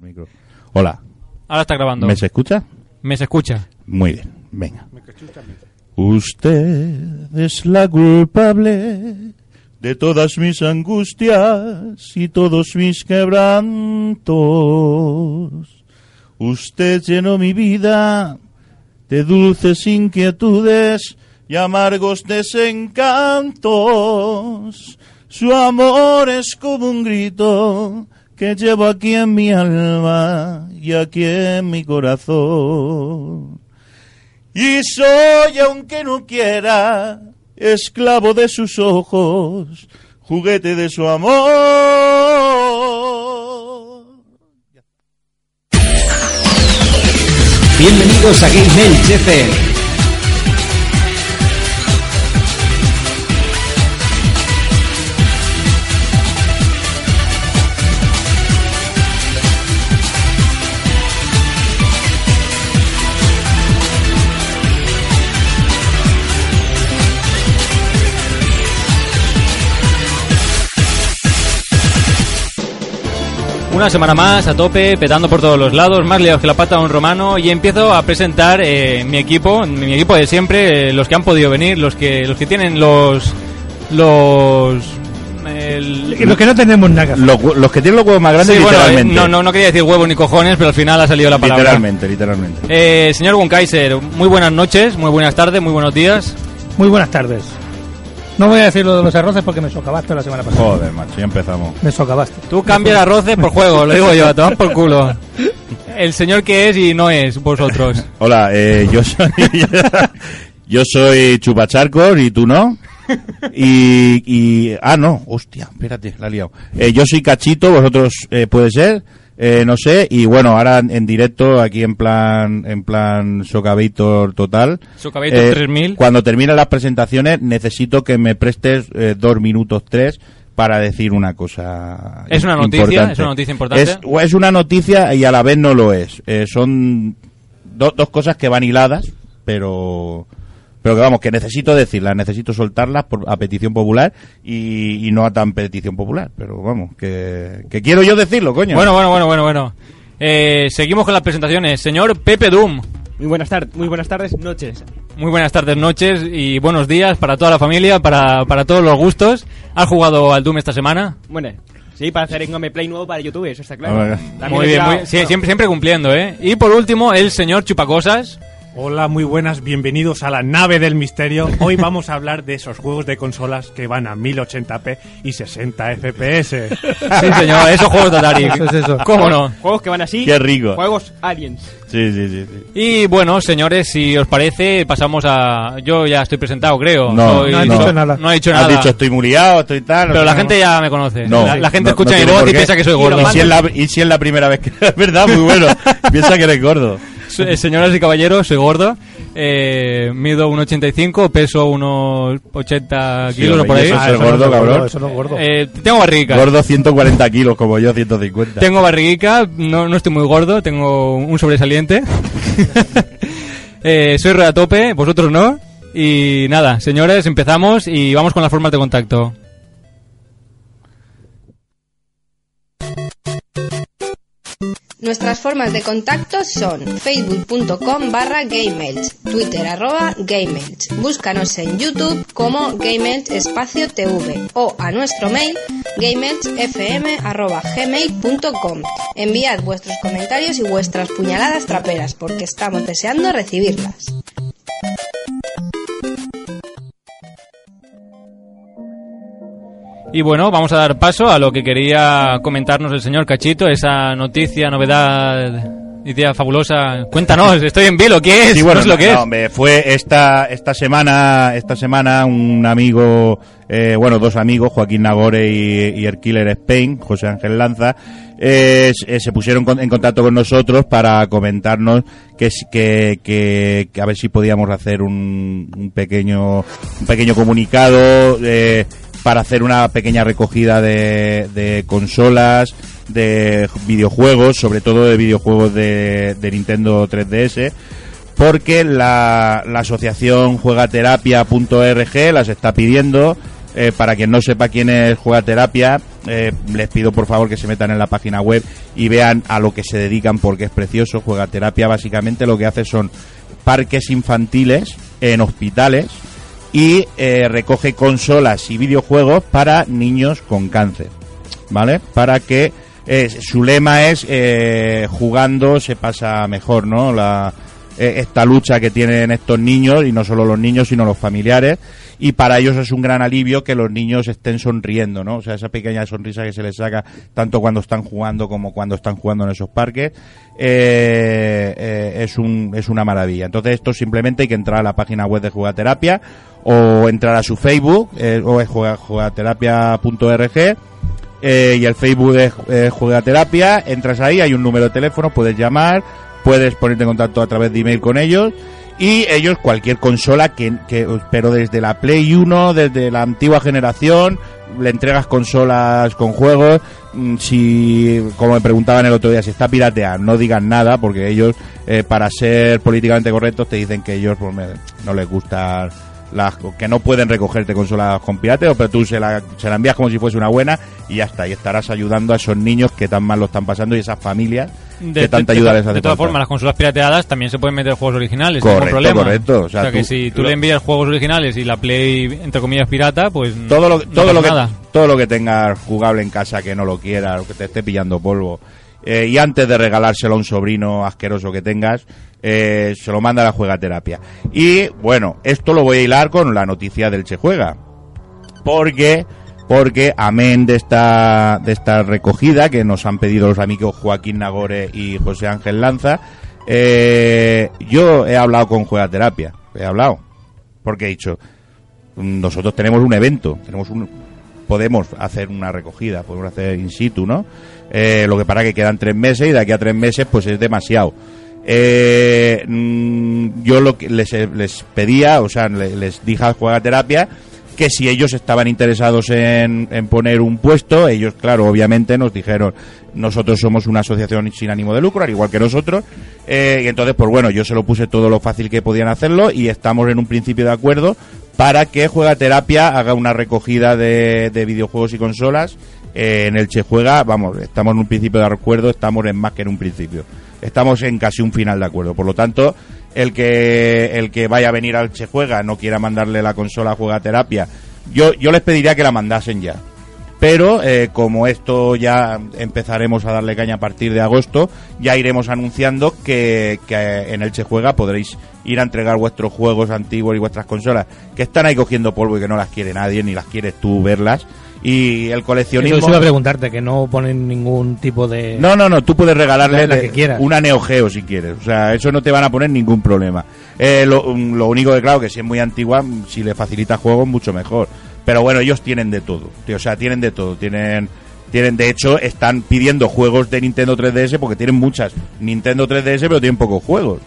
Micro. Hola, Ahora está grabando. ¿me se escucha? Me se escucha. Muy bien, venga. Usted es la culpable de todas mis angustias y todos mis quebrantos. Usted llenó mi vida de dulces inquietudes y amargos desencantos. Su amor es como un grito que llevo aquí en mi alma y aquí en mi corazón. Y soy, aunque no quiera, esclavo de sus ojos, juguete de su amor. Bienvenidos a Game Elch Una semana más a tope, petando por todos los lados, más liados que la pata de un romano y empiezo a presentar eh, mi equipo, mi equipo de siempre, eh, los que han podido venir, los que los que tienen los los el- los que no tenemos nada. Los, que tienen los huevos más grandes, Sí, bueno, eh, no, no, no quería decir huevos ni cojones, pero al final ha salido la palabra. Literalmente, literalmente. Eh, señor Gunkaiser, muy buenas noches, muy buenas tardes, muy buenos días. Muy buenas tardes. No voy a decir lo de los arroces porque me socavaste la semana pasada. Joder, macho, ya empezamos. Me socavaste. Tú cambias arroces por juego, lo digo yo, a tomar por culo. El señor que es y no es vosotros. Hola, eh, yo soy yo soy Chupacharcos y tú no. Y, y ah no, hostia, espérate, la he liado. Eh, yo soy Cachito, vosotros eh, puede ser, eh, no sé. Y bueno, ahora en directo aquí en plan en plan Socavator total. Socavator Eh, 3000. Cuando terminen las presentaciones necesito que me prestes eh, dos minutos tres para decir una cosa. ¿Es una noticia? importante. ¿Es una noticia importante? Es, es una noticia y a la vez no lo es. Eh, son do- dos cosas que van hiladas, pero pero que vamos, que necesito decirlas, necesito soltarlas por, a petición popular y, y no a tan petición popular. Pero vamos, que, que quiero yo decirlo, coño. Bueno, bueno, bueno, bueno, bueno. Eh, seguimos con las presentaciones. Señor Pepe Doom, Muy buenas tardes, muy buenas tardes, noches. muy buenas tardes, noches y buenos días para toda la familia, para, para todos los gustos. ¿Has jugado al Doom esta semana? Bueno, sí, para hacer un gameplay nuevo para YouTube, eso está claro. También muy bien, muy- sí, siempre, siempre cumpliendo, ¿eh? Y por último, el señor Chupacosas. Hola, muy buenas, bienvenidos a la nave del misterio. Hoy vamos a hablar de esos juegos de consolas que van a 1080p y 60 FPS. Sí, señor, esos juegos de Atari. Eso es eso. ¿Cómo no? Juegos que van así. Qué rico. Juegos aliens. Sí, sí, sí. sí. Y bueno, señores, si os parece, pasamos a... Yo ya estoy presentado, creo. No, Soy- no has no. dicho nada. No he dicho Has nada. dicho estoy muy liado, estoy tal. no Pero sé la gente ya me conoce. No, la, la gente no- escucha no mi voz y piensa que soy gordo. ¿Y si, es la, y si es la primera vez que... Es verdad, muy bueno. Piensa que eres gordo. Eh, Señoras y caballeros, soy gordo. Eh, mido 1,85, peso unos 80 Sí, kilos o por ahí. eso es Ah, eso no gordo, es cabrón. Eso no es gordo. Eh, tengo barriguica. Gordo 140 kilos, como yo 150. Tengo barriguica, no, no estoy muy gordo, tengo un sobresaliente. eh, soy re a tope, vosotros no. Y nada, señores, empezamos y vamos con las formas de contacto. Nuestras formas de contacto son facebook.com barra twitter arroba búscanos en YouTube como GameElch espacio TV o a nuestro mail gameelchfm arroba gmail.com. Enviad vuestros comentarios y vuestras puñaladas traperas porque estamos deseando recibirlas. Y bueno, vamos a dar paso a lo que quería comentarnos el señor Cachito, esa noticia, novedad, idea fabulosa. Cuéntanos, estoy en vilo, ¿qué es? Sí, bueno, no sé lo que no, es. hombre, fue esta esta semana esta semana un amigo, eh, bueno, dos amigos, Joaquín Nagore y, y el Killer Spain, José Ángel Lanza, eh, eh, se pusieron con- en contacto con nosotros para comentarnos que, que, que a ver si podíamos hacer un, un pequeño un pequeño comunicado eh, para hacer una pequeña recogida de, de consolas de videojuegos sobre todo de videojuegos de, de Nintendo 3DS porque la, la asociación juegaterapia.org las está pidiendo. Eh, para quien no sepa quién es Juegaterapia, eh, les pido por favor que se metan en la página web y vean a lo que se dedican porque es precioso. Juegaterapia básicamente lo que hace son parques infantiles en hospitales y eh, recoge consolas y videojuegos para niños con cáncer, ¿vale? Para que eh, su lema es eh, jugando se pasa mejor, ¿no? La, eh, esta lucha que tienen estos niños y no solo los niños sino los familiares y para ellos es un gran alivio que los niños estén sonriendo, ¿no? O sea, esa pequeña sonrisa que se les saca tanto cuando están jugando como cuando están jugando en esos parques eh, eh, es un es una maravilla. Entonces esto simplemente hay que entrar a la página web de Jugaterapia o entrar a su Facebook eh, o es juega- jugaterapia.org eh, y el Facebook es eh, Juegaterapia, entras ahí, hay un número de teléfono, puedes llamar, puedes ponerte en contacto a través de email con ellos y ellos cualquier consola que, que pero desde la Play 1, desde la antigua generación, le entregas consolas con juegos, mm, si como me preguntaban el otro día si está pirateada, no digan nada porque ellos eh, para ser políticamente correctos te dicen que ellos pues, no les gusta las que no pueden recogerte consolas con pirateo, pero tú se la, se la envías como si fuese una buena y ya está, y estarás ayudando a esos niños que tan mal lo están pasando y esas familias De, que tanta ayuda de- les hace de todas formas, las consolas pirateadas también se pueden meter juegos originales, Correcto, ningún problema. correcto. O sea, que tú- si tú lo- le envías juegos originales y la Play, entre comillas, pirata, pues todo lo, no todo lo que nada. todo lo que tengas jugable en casa que no lo quieras o que te esté pillando polvo eh, y antes de regalárselo a un sobrino asqueroso que tengas eh, se lo manda a la juegaterapia y bueno esto lo voy a hilar con la noticia del Che Juega porque porque amén de esta de esta recogida que nos han pedido los amigos Joaquín Nagore y José Ángel Lanza eh, yo he hablado con Juegaterapia he hablado porque he dicho nosotros tenemos un evento, tenemos un podemos hacer una recogida, podemos hacer in situ, ¿no? Eh, lo que para que quedan tres meses y de aquí a tres meses pues es demasiado. Eh, mm, yo lo que les, les pedía, o sea, le- les dije a Juegaterapia que si ellos estaban interesados en, en poner un puesto, ellos, claro, obviamente nos dijeron, nosotros somos una asociación sin ánimo de lucro, al igual que nosotros, eh, y entonces, pues bueno, yo se lo puse todo lo fácil que podían hacerlo y estamos en un principio de acuerdo para que Juega Terapia haga una recogida de, de videojuegos y consolas eh, en el Che Juega. Vamos, estamos en un principio de acuerdo, estamos en más que en un principio. Estamos en casi un final de acuerdo. Por lo tanto, el que el que vaya a venir al Che Juega no quiera mandarle la consola a Juega Terapia, yo, yo les pediría que la mandasen ya. Pero eh, como esto ya empezaremos a darle caña a partir de agosto, ya iremos anunciando que, que en el Che Juega podréis ir a entregar vuestros juegos antiguos y vuestras consolas que están ahí cogiendo polvo y que no las quiere nadie, ni las quieres tú verlas. Y el coleccionismo... Eso iba a preguntarte, que no ponen ningún tipo de... No, no, no, tú puedes regalarle La- que quieras. una Neo Geo si quieres. O sea, eso no te van a poner ningún problema. Eh, lo, mm, lo único que, claro, que si es muy antigua, mm, si le facilita juegos, mucho mejor. Pero bueno, ellos tienen de todo. tío, o sea, tienen de todo. Tienen, tienen, de hecho, están pidiendo juegos de Nintendo 3DS porque tienen muchas Nintendo 3DS, pero tienen pocos juegos.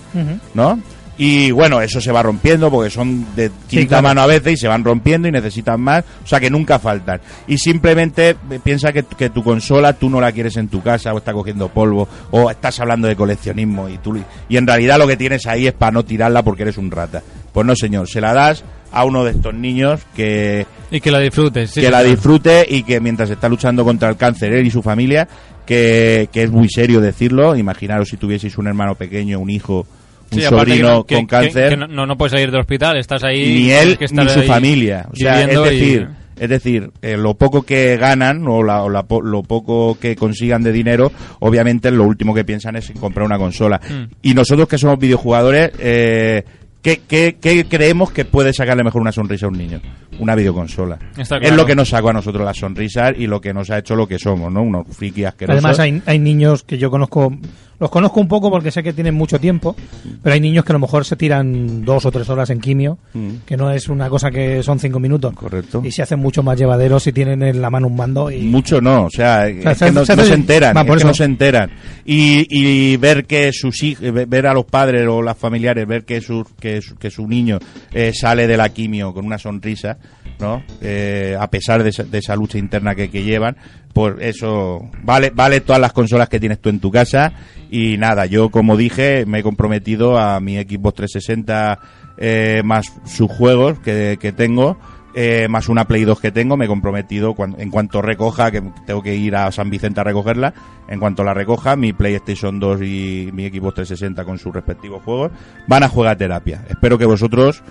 ¿no? Y bueno, eso se va rompiendo porque son de quinta claro. mano a veces y se van rompiendo y necesitan más, o sea que nunca faltan. Y simplemente eh, piensa que, que tu consola tú no la quieres en tu casa o está cogiendo polvo o estás hablando de coleccionismo y tú y en realidad lo que tienes ahí es para no tirarla porque eres un rata. Pues no, señor, se la das a uno de estos niños que Y que la disfrutes. sí, que la disfrute y que mientras está luchando contra el cáncer él y su familia, que, que es muy serio decirlo, imaginaros si tuvieseis un hermano pequeño, un hijo, un Sí, sobrino que- con que- cáncer, que no, no- puedes salir del hospital, estás ahí. ni él que ni su familia. O sea, es y- decir, es decir, eh, lo poco que ganan o, la- o la po- lo poco que consigan de dinero, obviamente lo último que piensan es en comprar una consola. Mm. Y nosotros que somos videojugadores, eh, ¿Qué, qué, qué creemos que puede sacarle mejor una sonrisa a un niño? Una videoconsola. Está Es lo que nos sacó a nosotros la sonrisa y lo que nos ha hecho lo que somos, ¿no? Unos friki asquerosos. Además hay, hay niños que yo conozco, los conozco un poco porque sé que tienen mucho tiempo, pero hay niños que a lo mejor se tiran dos o tres horas en quimio, Mm. que no es una cosa que son cinco minutos. Correcto. Y se hacen mucho más llevaderos si tienen en la mano un mando y... Mucho no, o sea, se- no, se no hace- se enteran, Va, es que no se enteran. Y, y ver que sus hijos, ver a los padres o las familiares, ver que su, que que su niño eh, sale de la con una sonrisa, ¿no? Eh, a pesar de esa, de esa lucha interna que, que llevan, pues eso vale, vale todas las consolas que tienes tú en tu casa. Y nada, yo como dije, me he comprometido a mi Xbox 360 eh, más sus juegos que, que tengo eh, más una Play 2 que tengo, me he comprometido en cuanto recoja, que tengo que ir a San Vicente a recogerla, en cuanto la recoja, mi PlayStation 2 y mi Xbox 360 con sus respectivos juegos van a jugar terapia. Espero que vosotros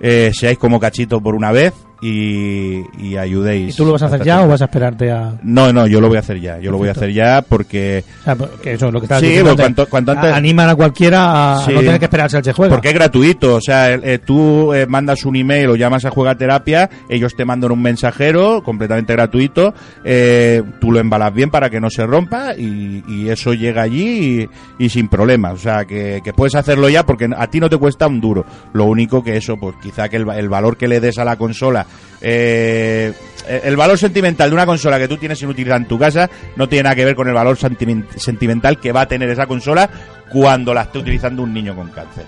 eh, seáis como cachito por una vez y, y ayudéis. ¿Y tú lo vas a hacer ya o vas a esperarte a...? No, no, yo lo voy a hacer ya. Yo lo voy a hacer ya porque O sea, que eso es lo que estás Sí, diciendo pues cuanto- cuanto antes- A- Animan a cualquiera a Sí. no tener que esperarse al que juega. Porque es gratuito, o sea, eh, tú eh, mandas un email o llamas a Juega Terapia, ellos te mandan un mensajero completamente gratuito, eh, tú lo embalas bien para que no se rompa y, y eso llega allí y, sin problemas, o sea, que, que puedes hacerlo ya porque a ti no te cuesta un duro, lo único que eso, pues quizá que el, el valor que le des a la consola, eh, el valor sentimental de una consola que tú tienes sin utilizar en tu casa no tiene nada que ver con el valor sentimen- sentimental que va a tener esa consola cuando la esté utilizando un niño con cáncer.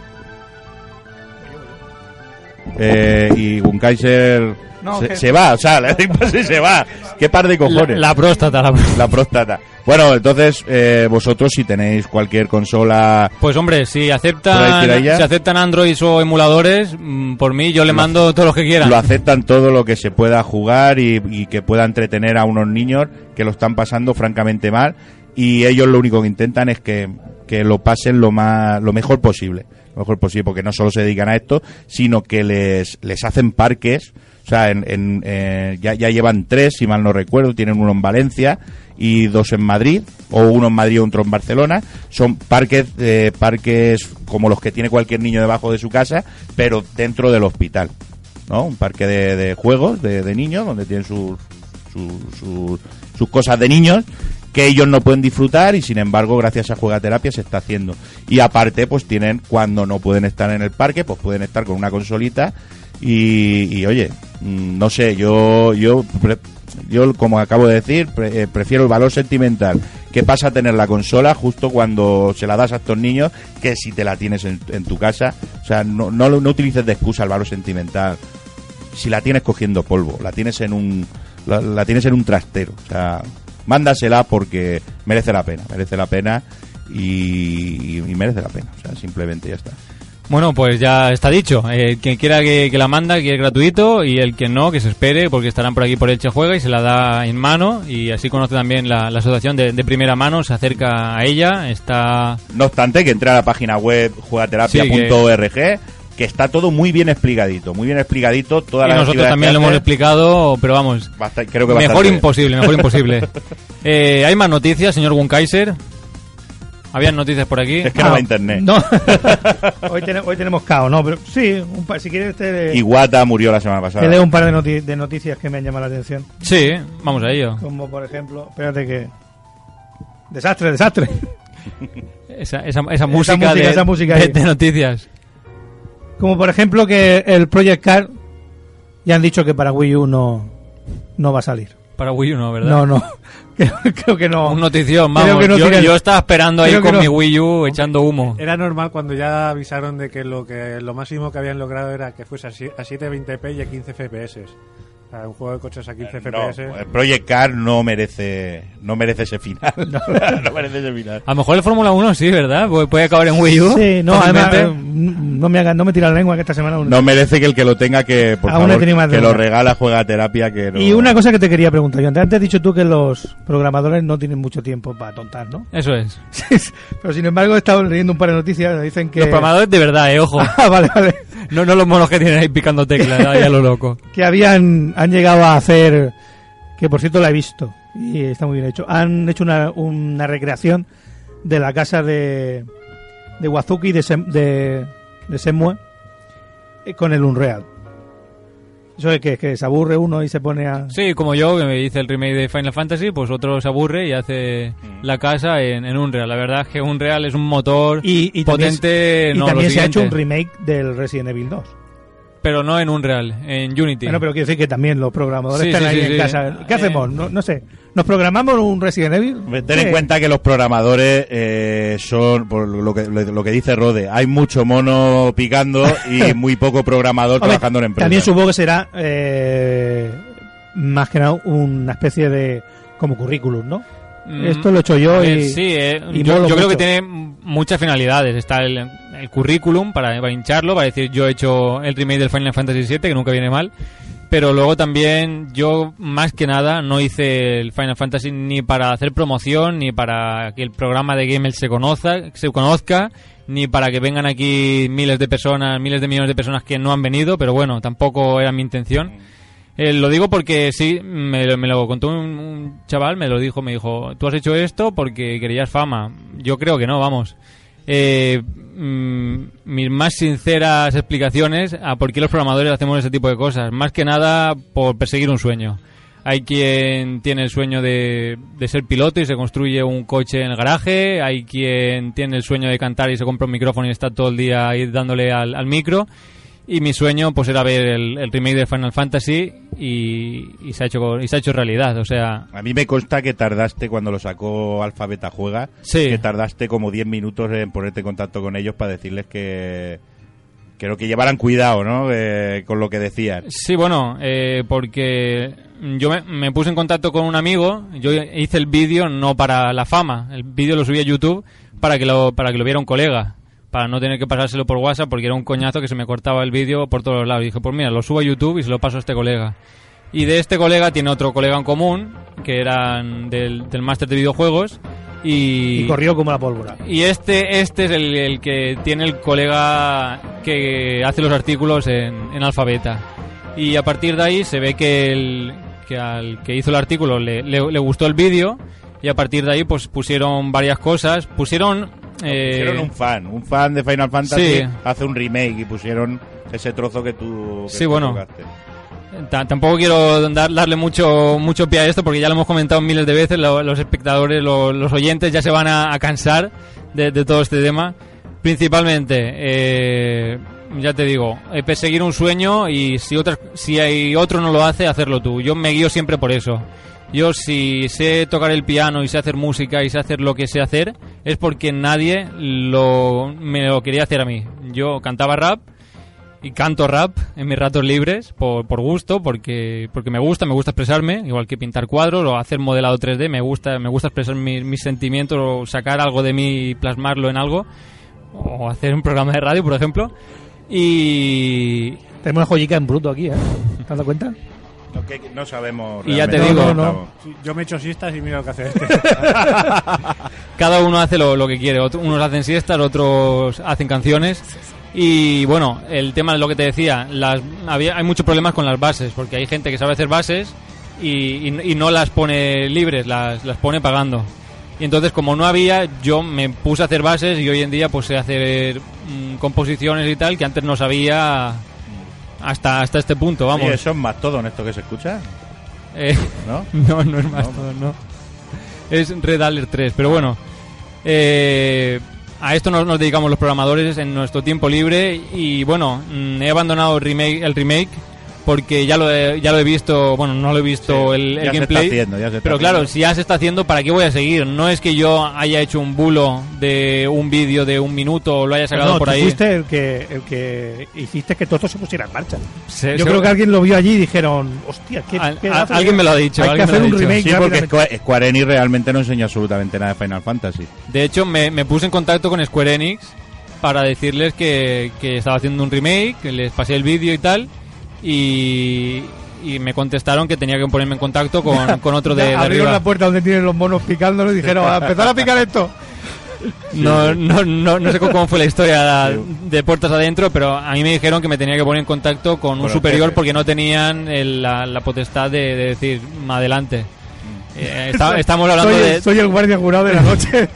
Eh, y Gunkaiser No, se, que- se va, o sea, le doy paso y se va. ¿Qué par de La, cojones? la próstata, la próstata. La próstata. Bueno, entonces, eh, vosotros si tenéis cualquier consola... Pues hombre, si ¿Por ahí aceptan, si aceptan Android o emuladores, mm, por mí yo le mando todos los que quieran. Lo aceptan todo lo que se pueda jugar y, y que pueda entretener a unos niños que lo están pasando francamente mal y ellos lo único que intentan es que, que lo pasen lo más lo mejor posible lo mejor posible porque no solo se dedican a esto sino que les, les hacen parques o sea en, en, eh, ya, ya llevan tres si mal no recuerdo tienen uno en Valencia y dos en Madrid o uno en Madrid y otro en Barcelona son parques eh, parques como los que tiene cualquier niño debajo de su casa pero dentro del hospital ¿no? Un parque de, de juegos de, de niños donde tienen sus, sus, sus- sus cosas de niños que ellos no pueden disfrutar y sin embargo gracias a Juegaterapia se está haciendo. Y aparte pues tienen, cuando no pueden estar en el parque, pues pueden estar con una consolita y, y, oye, mm, no sé, yo, yo, yo como acabo de decir, eh, prefiero el valor sentimental que pasa a tener la consola justo cuando se la das a estos niños que si te la tienes en, en tu casa. O sea, no, no, no utilices de excusa el valor sentimental si la tienes cogiendo polvo, la tienes en un la, la tienes en un trastero, o sea, mándasela porque merece la pena, merece la pena y merece la pena, o sea, simplemente ya está. Bueno, pues ya está dicho. Eh, quien quiera que, que la manda, que es gratuito, y el que no, que se espere, porque estarán por aquí por Elche Juega y se la da en mano, y así conoce también la, la asociación de, de primera mano, se acerca a ella, está... No obstante, que entre a la página web juegaterapia.org, que... está todo muy bien explicadito, muy bien explicadito, todas y las nosotros también que lo hemos explicado, pero vamos, creo que mejor imposible, mejor imposible. Eh, ¿Hay más noticias, señor Wunkaiser? ¿Habían noticias por aquí? Es que no va a internet. No. hoy, tene- hoy tenemos caos, no, pero sí, un par- si quieres te, Iwata murió la semana pasada. te leo un par de, noti- de noticias que me han llamado la atención. Sí, vamos a ello. Como por ejemplo, espérate que... Desastre, desastre. Esa, esa, esa música, música, de, esa música de- noticias. Como por ejemplo que el Project Car ya han dicho que para Wii U no, no va a salir. Para Wii U no, ¿verdad? No, no. Creo, creo que no. Un notición, Creo vamos. que no yo, yo estaba esperando ahí creo con no. mi Wii U echando humo. Era normal cuando ya avisaron de que lo que lo máximo que habían logrado era que fuese a 720p y a 15 FPS. O sea, un juego de coches a 15 No, FPS. el Project Car no merece no merece ese final. no merece ese final. A lo mejor el Fórmula 1 sí, ¿verdad? Pu- Puede acabar en Wii U. Sí, no, además, eh, no me haga, no me tira la lengua que esta semana. No merece que el que lo tenga que, por Aún favor, que lo regala juega terapia que no... Y una cosa que te quería preguntar yo antes, antes has dicho tú que los programadores no tienen mucho tiempo para tontar, ¿no? Eso es. Pero sin embargo he estado leyendo un par de noticias, dicen que Los programadores de verdad, eh, ojo. Ah, vale, vale. No, no los monos que tienen ahí picando teclas, ahí a lo loco. que habían han llegado a hacer que por cierto la he visto y está muy bien hecho. Han hecho una, una recreación de la casa de de Wazuki de Sem- de, de Senmue eh, con el Unreal. Eso es que, que se aburre uno y se pone a... Sí, como yo, que me hice el remake de Final Fantasy, pues otro se aburre y hace la casa en, en Unreal. La verdad es que Unreal es un motor Y, y también, potente. y no, también se ha hecho un remake del Resident Evil 2. Pero no en Unreal, en Unity. Bueno, pero quiero decir que también los programadores Sí, están sí, ahí sí, en sí. casa. ¿Qué Eh, hacemos? No, no sé. ¿Nos programamos un Resident Evil? Ten en cuenta que los programadores eh, son, por lo que, lo que dice Rode, hay mucho mono picando y muy poco programador Hombre, trabajando en empresas. También supongo que será eh, más que nada una especie de como currículum, ¿no? Mm, Esto lo he hecho yo y, sí, eh, y yo, creo que tiene muchas finalidades. Está el, el currículum para, para hincharlo, para decir yo he hecho el remake del Final Fantasy VII, que nunca viene mal. Pero luego también yo, más que nada, no hice el Final Fantasy ni para hacer promoción, ni para que el programa de Gamel se conozca, se conozca, ni para que vengan aquí miles de personas, miles de millones de personas que no han venido, pero bueno, tampoco era mi intención. Eh, lo digo porque sí, me, lo- me lo contó un, un chaval, me lo dijo, me dijo, tú has hecho esto porque querías fama. Yo creo que no, vamos. Eh, mm, mis más sinceras explicaciones a por qué los programadores hacemos ese tipo de cosas. Más que nada por perseguir un sueño. Hay quien tiene el sueño de, de ser piloto y se construye un coche en el garaje. Hay quien tiene el sueño de cantar y se compra un micrófono y está todo el día ahí dándole al, al micro. Y mi sueño pues era ver el, el remake de Final Fantasy y, y se ha hecho y se ha hecho realidad. O sea, A mí me consta que tardaste cuando lo sacó Alpha Beta Juega, Sí. que tardaste como 10 minutos en ponerte en contacto con ellos para decirles que creo que llevaran cuidado, ¿no? Eh, con lo que decían. Sí, bueno, eh, porque yo me, me puse en contacto con un amigo, yo hice el vídeo no para la fama, el vídeo lo subí a YouTube para que lo, para que lo viera un colega, para no tener que pasárselo por WhatsApp porque era un coñazo que se me cortaba el vídeo por todos lados. Y dije, pues mira, lo subo a YouTube y se lo paso a este colega. Y de este colega tiene otro colega en común, que eran del, del máster de videojuegos. Y, y corrió como la pólvora. y este, este es el, el que tiene el colega que hace los artículos en, en Alfabeta. Y a partir de ahí se ve que, el, que al que hizo el artículo le, le- le gustó el vídeo y a partir de ahí pues pusieron varias cosas. Pusieron... eh, Pusieron un fan, un fan de Final Fantasy Sí. hace un remake y pusieron ese trozo que tú que Sí, tú bueno. tocaste. Tampoco quiero dar- darle mucho mucho pie a esto porque ya lo hemos comentado miles de veces. lo- los espectadores, lo- los oyentes ya se van a, a cansar de, de todo este tema. Principalmente, eh, ya te digo, eh, perseguir un sueño y si, otras, si hay otro no lo hace, hacerlo tú. Yo me guío siempre por eso. Yo si sé tocar el piano y sé hacer música y sé hacer lo que sé hacer, es porque nadie lo, me lo quería hacer a mí. Yo cantaba rap y canto rap en mis ratos libres por, por gusto, porque, porque me gusta, me gusta expresarme, igual que pintar cuadros o hacer modelado 3D, me gusta, me gusta expresar mis, mis sentimientos o sacar algo de mí y plasmarlo en algo, o hacer un programa de radio, por ejemplo. Y, Tenemos una joyica en bruto aquí, ¿eh? ¿Te has dado cuenta? No, que- que no sabemos. Y ya te digo, no, Yo me echo siestas y mira lo que hace este. cada uno hace lo, lo que quiere. Otro- unos hacen siestas, otros hacen canciones. Y bueno, el tema de lo que te decía, las, había, hay muchos problemas con las bases, porque hay gente que sabe hacer bases y, y- y no las pone libres, las, las pone pagando. Y entonces, como no había, yo me puse a hacer bases y hoy en día pues sé hacer mm, composiciones y tal que antes no sabía hasta, hasta este punto, vamos. Oye, ¿Eso es Mastodon esto que se escucha? Eh, ¿No? no, no es más todo, no. Es Red Alert 3, pero bueno. eh, a esto nos, nos dedicamos los programadores en nuestro tiempo libre y bueno, mm, he abandonado el remake, el remake porque ya lo he, ya lo he visto, bueno, no lo he visto Sí, el, el ya se está gameplay. haciendo, ya se está pero claro, haciendo. si ya se está haciendo, ¿para qué voy a seguir? No es que yo haya hecho un bulo de un vídeo de un minuto o lo haya sacado no, por tú ahí. fuiste el que, el que hiciste que todo esto se pusiera en marcha. Se- Yo se- creo que alguien lo vio allí y dijeron, hostia, ¿qué, Al- qué a- alguien me lo ha dicho, Hay que alguien me hacer lo ha un dicho. remake Sí, porque rápidamente". Square, Square Enix realmente no enseña absolutamente nada de Final Fantasy. De hecho, me, me puse en contacto con Square Enix para decirles que, que estaba haciendo un remake, que les pasé el vídeo y tal, y, y me contestaron que tenía que ponerme en contacto con, con otro de, de Abrieron la puerta donde tienen los monos picándolo y dijeron, a empezar a picar esto. No, no, no, no sé cómo fue la historia de puertas adentro, pero a mí me dijeron que me tenía que poner en contacto con un superior porque no tenían el- la, la potestad de, de decir, "Ma, adelante. Mm. Eh, está- estamos hablando soy, de... soy el guardia jurado de la noche.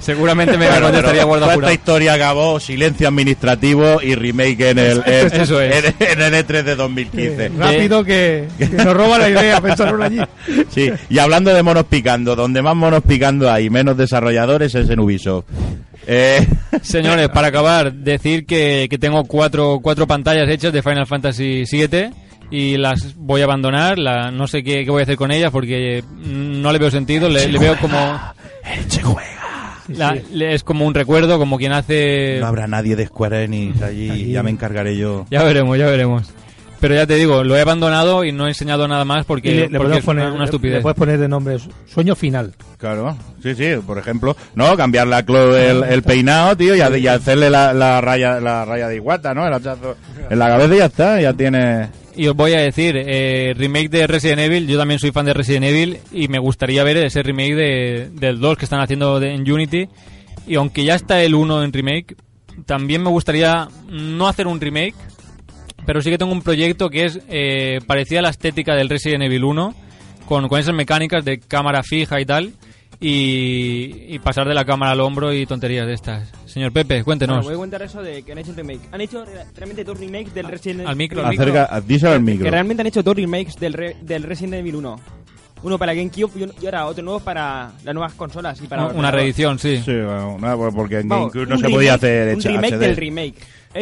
Seguramente me Bueno, contestaría guarda esta historia acabó silencio administrativo y remake en el, en, Eso es. en- en el E3 de 2015. Rápido que, que nos roba la idea pensarlo allí. Sí, y hablando de monos picando, donde más monos picando hay, menos desarrolladores es en Ubisoft. Eh, Señores, para acabar, decir que, que tengo cuatro, cuatro pantallas hechas de Final Fantasy VII y las voy a abandonar. La, no sé qué, qué voy a hacer con ellas porque no le veo sentido. Le, le veo como. La- le- es como un recuerdo, como quien hace. no habrá nadie de Square Enix allí, ya me encargaré yo. Ya veremos, ya veremos. Pero ya te digo, lo he abandonado y no he enseñado nada más porque, le, le porque podemos es poner, una, estupidez. le puedes poner de nombre Sueño Final. Claro, sí, sí, por ejemplo, no, cambiarle a Chloe el, el peinado, tío, y, ha- y hacerle la, la raya la raya de iguata, ¿no? El hachazo en la cabeza y ya está, ya tiene... Y os voy a decir, eh, remake de Resident Evil, yo también soy fan de Resident Evil y me gustaría ver ese remake de, del 2 que están haciendo de- en Unity. Y aunque ya está el 1 en remake, también me gustaría no hacer un remake, pero sí que tengo un proyecto que es eh, parecida a la estética del Resident Evil 1, con, con esas mecánicas de cámara fija y tal, y, y pasar de la cámara al hombro y tonterías de estas. Señor Pepe, Bueno, cuéntenos. voy a contar eso de que han hecho un remake. Han hecho re- realmente dos remakes del Resident Evil al micro. Acerca, díselo al Que micro. realmente han hecho dos remakes del, re- del Resident Evil 1. Uno para GameCube y, un- ahora otro nuevo para las nuevas consolas y para Una reedición, sí. Sí, bueno, no, porque en Vamos, GameCube no un se podía remake- hacer Un hecha remake HD. del remake.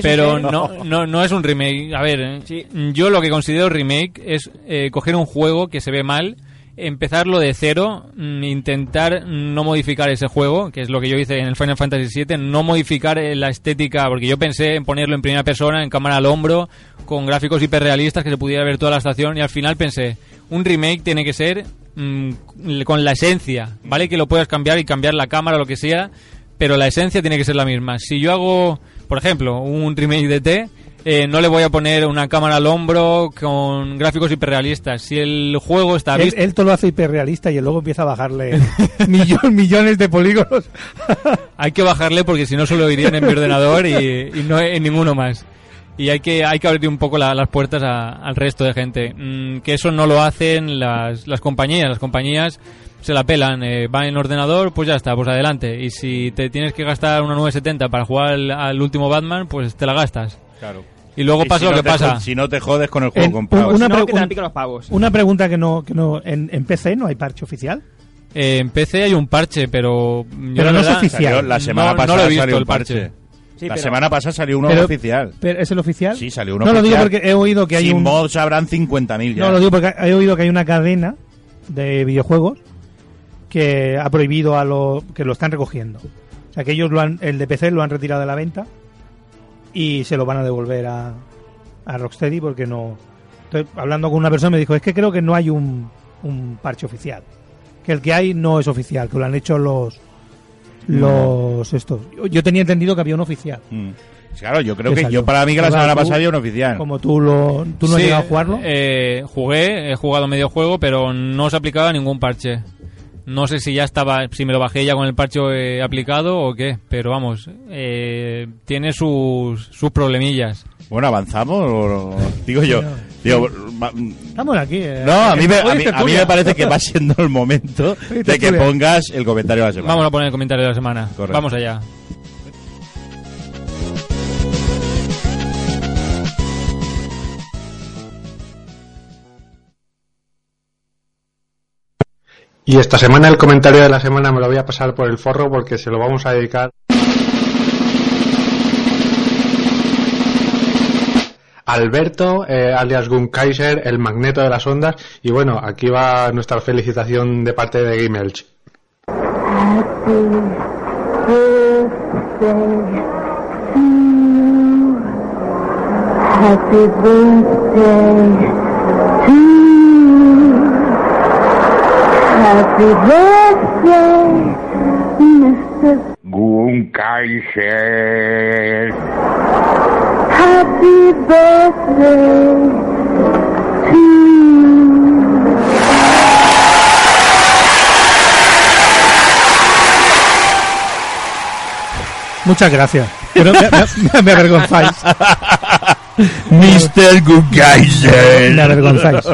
Pero no, no, no es un remake. A ver, eh, Sí. yo lo que considero remake es eh, coger un juego que se ve mal, empezarlo de cero, mm, intentar no modificar ese juego, que es lo que yo hice en el Final Fantasy VII, no modificar eh, la estética, porque yo pensé en ponerlo en primera persona, en cámara al hombro, con gráficos hiperrealistas que se pudiera ver toda la estación, y al final pensé, un remake tiene que ser mm, con la esencia, ¿vale? Que lo puedas cambiar y cambiar la cámara o lo que sea, pero la esencia tiene que ser la misma. Si yo hago, por ejemplo, un remake de T, eh, no le voy a poner una cámara al hombro con gráficos hiperrealistas. Si el juego está Él, él todo lo hace hiperrealista y luego empieza a bajarle millón, millones de polígonos. Hay que bajarle porque si no solo irían en mi ordenador y, y no en ninguno más. Y hay que, hay que abrir un poco la- las puertas a- al resto de gente. Mm, que eso no lo hacen las, las compañías. Las compañías se la pelan. Eh, va en ordenador, pues ya está, pues adelante. Y si te tienes que gastar una 970 para jugar al, al último Batman, pues te la gastas. Claro. Y luego Y pasa si lo no que pasa. Si no te jodes con el juego En- comprado. una Si no, un- los pavos. Una pregunta que no, que no en, en PC no hay parche oficial. Eh, en PC hay un parche, pero... yo Pero la no es oficial. Salió la semana No- no pasada lo he visto, salió el un parche. parche. Sí, la pero- semana pasada salió uno Pero- oficial. Pero, ¿Es el oficial? Sí, salió uno No lo digo oficial. porque he oído que hay Sin un... mods habrán 50.000 ya. No, lo digo porque he oído que hay una cadena de videojuegos que ha prohibido a los que lo están recogiendo. O sea, que ellos lo han, el de PC lo han retirado de la venta y se lo van a devolver a, a Rocksteady porque no. Estoy hablando con una persona me dijo, es que creo que no hay un, un parche oficial. Que el que hay no es oficial, que lo han hecho los los estos. Yo, yo tenía entendido que había un oficial. Mm. Claro, yo creo ¿Qué que salió? yo para mí que la semana pasada había un oficial. Como tú lo tú no has Sí, llegado a jugarlo. eh, jugué, he jugado medio juego, pero no se aplicaba ningún parche. No sé si ya estaba, si me lo bajé ya con el parche eh, aplicado o qué, pero vamos, eh, tiene sus, sus problemillas. Bueno, avanzamos. o- o- digo yo. Digo, va- Estamos aquí. eh. no, a mí, me, Hoy a, mí, a mí tertulia. me parece que va siendo el momento de que tertulia. pongas el comentario de la semana. Vamos a poner el comentario de la semana. Correcto. Vamos allá. Y esta semana el comentario de la semana me lo voy a pasar por el forro porque se lo vamos a dedicar Alberto, eh, alias Gunkaiser, el magneto de las ondas. Y bueno, aquí va nuestra felicitación de parte de Game Elch. Happy birthday Happy birthday, Mr. Gunkaiser. Happy birthday to you. Muchas gracias. Pero me, me- me avergonzáis. Mr. Gugaiser. Me avergonzáis.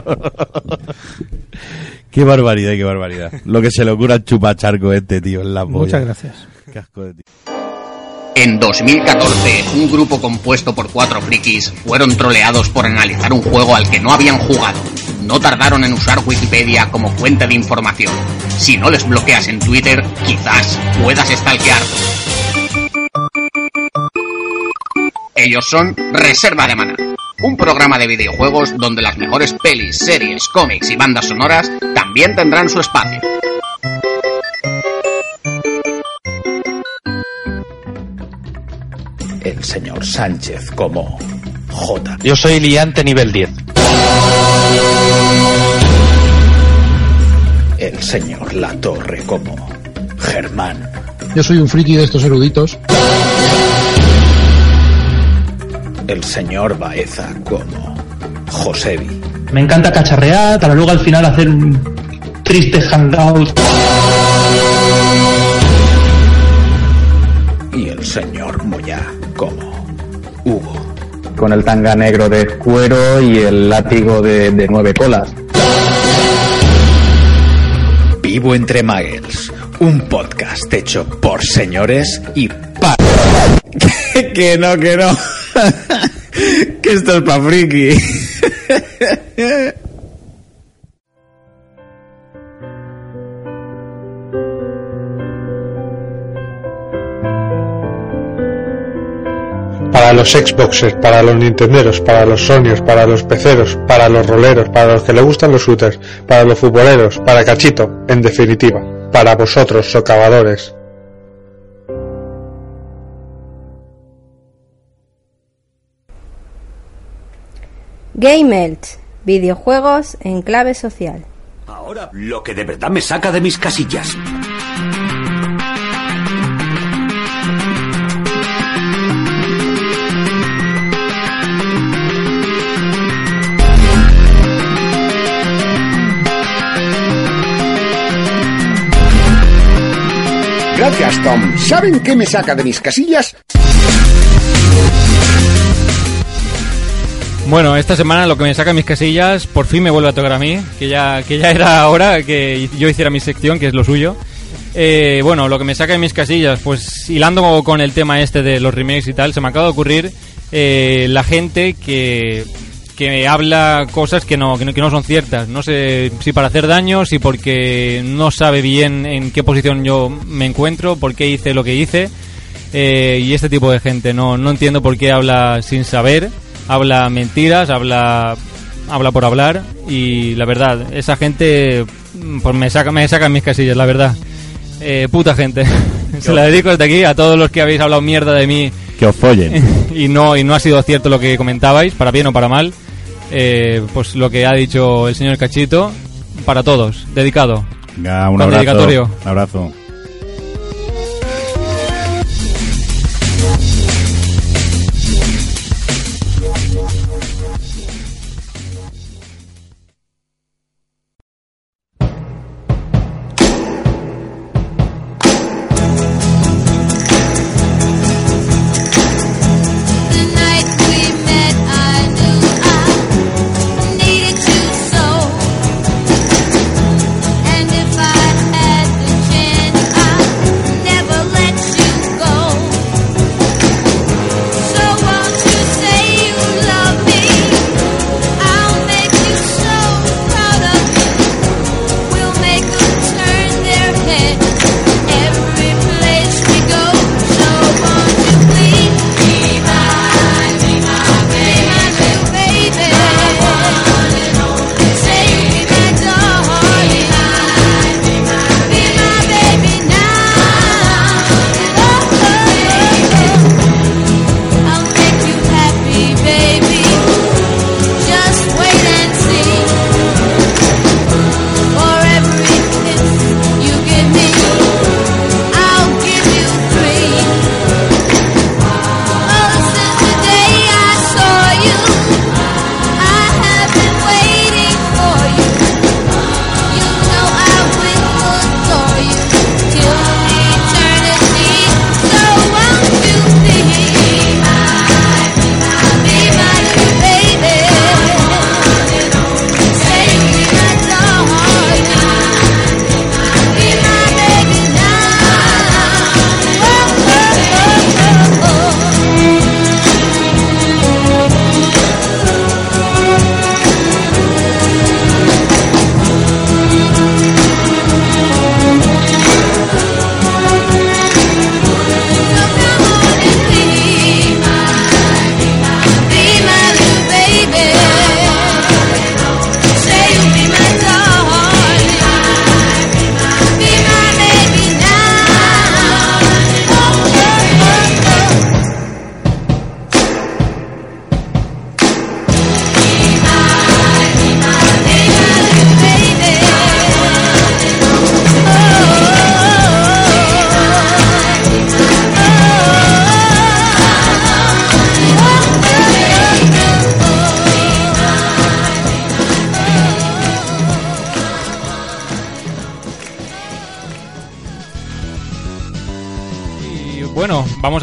Qué barbaridad, qué barbaridad. Lo que se le ocurre al chupacharco este, tío, en las Muchas pollas. gracias. Qué asco de ti. En 2014, un grupo compuesto por cuatro frikis fueron troleados por analizar un juego al que no habían jugado. No tardaron en usar Wikipedia como fuente de información. Si no les bloqueas en Twitter, quizás puedas stalkear. Ellos son Reserva de Mana, un programa de videojuegos donde las mejores pelis, series, cómics y bandas sonoras también tendrán su espacio. el señor Sánchez como J. Yo soy liante nivel 10. El señor La Torre como Germán. Yo soy un friki de estos eruditos. El señor Baeza como Josebi. Me encanta cacharrear para luego al final hacer un triste hangout. Y el señor Moya como Hugo. Con el tanga negro de cuero y el látigo de, de nueve colas. Vivo entre Muggles, un podcast hecho por señores y para... que no, que no. que esto es pa' friki. Para los Xboxers, para los Nintenderos, para los Sonyos, para los peceros, para los roleros, para los que le gustan los shooters, para los futboleros, para Cachito, en definitiva, para vosotros, socavadores. Game videojuegos en clave social. Ahora, lo que de verdad me saca de mis casillas. Gracias, Tom. ¿Saben qué me saca de mis casillas? Bueno, esta semana lo que me saca mis casillas por fin me vuelve a tocar a mí, que ya, que ya era hora que yo hiciera mi sección, que es lo suyo. Eh, bueno, lo que me saca de mis casillas, pues hilando con el tema este de los remakes y tal, se me acaba de ocurrir eh, la gente que, que habla cosas que no, que no, que no son ciertas. No sé si para hacer daño, si porque no sabe bien en qué posición yo me encuentro, por qué hice lo que hice. Eh, y este tipo de gente, no, no entiendo por qué habla sin saber, habla mentiras, habla habla por hablar y la verdad, esa gente pues me saca me saca mis casillas, la verdad. Eh, puta gente. Se la dedico desde aquí a todos los que habéis hablado mierda de mí Que os follen. y no y no ha sido cierto lo que comentabais, para bien o para mal. Eh, pues lo que ha dicho el señor Cachito, para todos, dedicado. Venga, un Con abrazo. dedicatorio. Un abrazo.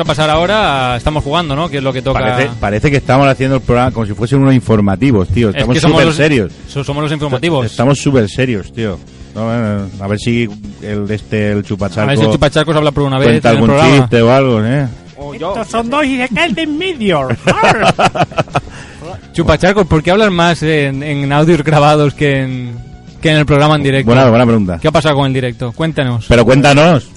Pasar ahora a... Estamos jugando, ¿no? Que es lo que toca... Parece, parece que estamos haciendo el programa como si fuesen unos informativos, tío. Es Estamos que somos súper serios. so- somos los informativos. Estamos súper serios, tío. No, a ver si el de este, el chupacharco... A ver si el chupacharcos habla por una vez cuenta en el algún programa. chiste o algo, ¿eh? Estos son dos y se caen de en medio. Chupacharcos, ¿por qué hablan más en, en audios grabados que en, que en el programa en directo? Buena, buena pregunta. ¿Qué ha pasado con el directo? Cuéntanos. Pero cuéntanos.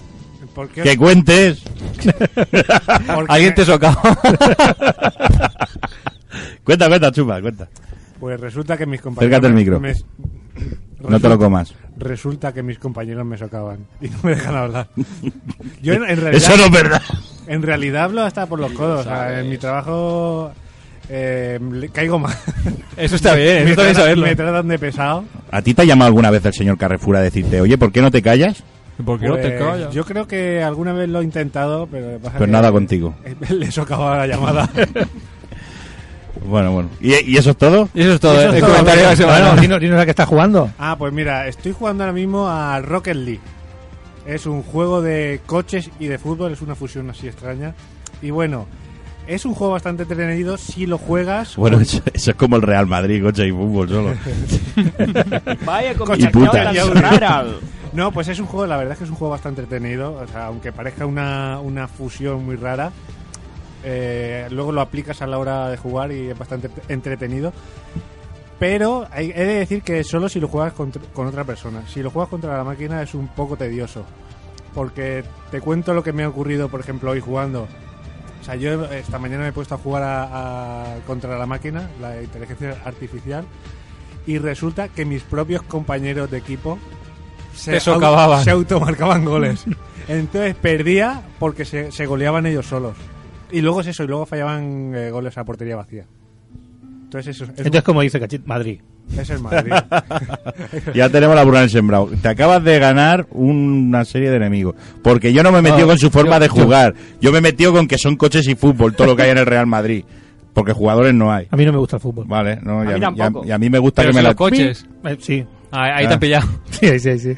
Que cuentes. Porque Alguien te socava. cuenta, cuenta, chupa, cuenta. Pues resulta que mis compañeros... Acércate me- micro. me- No te lo comas. Resulta que mis compañeros me socavan y no me dejan hablar. Yo en, en realidad... Eso no es verdad. En realidad hablo hasta por los codos. O sea, en mi trabajo eh, le- caigo mal. Eso está bien, eso me bien tratan- saberlo. Me tratan de pesado. ¿A ti te ha llamado alguna vez el señor Carrefour a decirte, oye, ¿por qué no te callas? ¿Por qué no te Pues, callas? Yo creo que alguna vez lo he intentado, pero pasa Pues que- nada contigo. Le socava la llamada. Bueno, bueno. ¿Y, y eso es todo? Y eso es todo, Eso ¿eh? es el todo. comentario de la semana. Bueno, dinos, a qué estás jugando. Ah, pues mira, estoy jugando ahora mismo a Rocket League. Es un juego de coches y de fútbol, es una fusión así extraña. Y bueno, es un juego bastante entretenido si lo juegas. Bueno, con- eso, eso es como el Real Madrid, coche y fútbol solo. Vaya Y puta. No, pues es un juego, la verdad es que es un juego bastante entretenido. O sea, aunque parezca una, una fusión muy rara, eh, luego lo aplicas a la hora de jugar y es bastante entretenido. Pero hay- he de decir que solo si lo juegas contra- con otra persona. Si lo juegas contra la máquina es un poco tedioso. Porque te cuento lo que me ha ocurrido, por ejemplo, hoy jugando. O sea, yo esta mañana me he puesto a jugar a- a- contra la máquina, la inteligencia artificial, y resulta que mis propios compañeros de equipo Te au- socavaban. se automarcaban goles. Entonces perdía porque se, se goleaban ellos solos. Y luego es eso, y luego fallaban eh, goles a portería vacía. Entonces eso es, Entonces, como dice Cachit, Madrid. es el Madrid. ya tenemos la burra en sembrado. Te acabas de ganar una serie de enemigos. Porque yo no me he metido No, con su forma yo- de jugar. Yo me he metido con que son coches y fútbol, todo lo que hay en el Real Madrid. Porque jugadores no hay. A mí no me gusta el fútbol. Vale, no, A y, mí a, y a- tampoco. y a mí me gusta Pero que si me los la... coches. Eh, sí. Ahí, ahí te Ah. han pillado. Sí, sí, sí.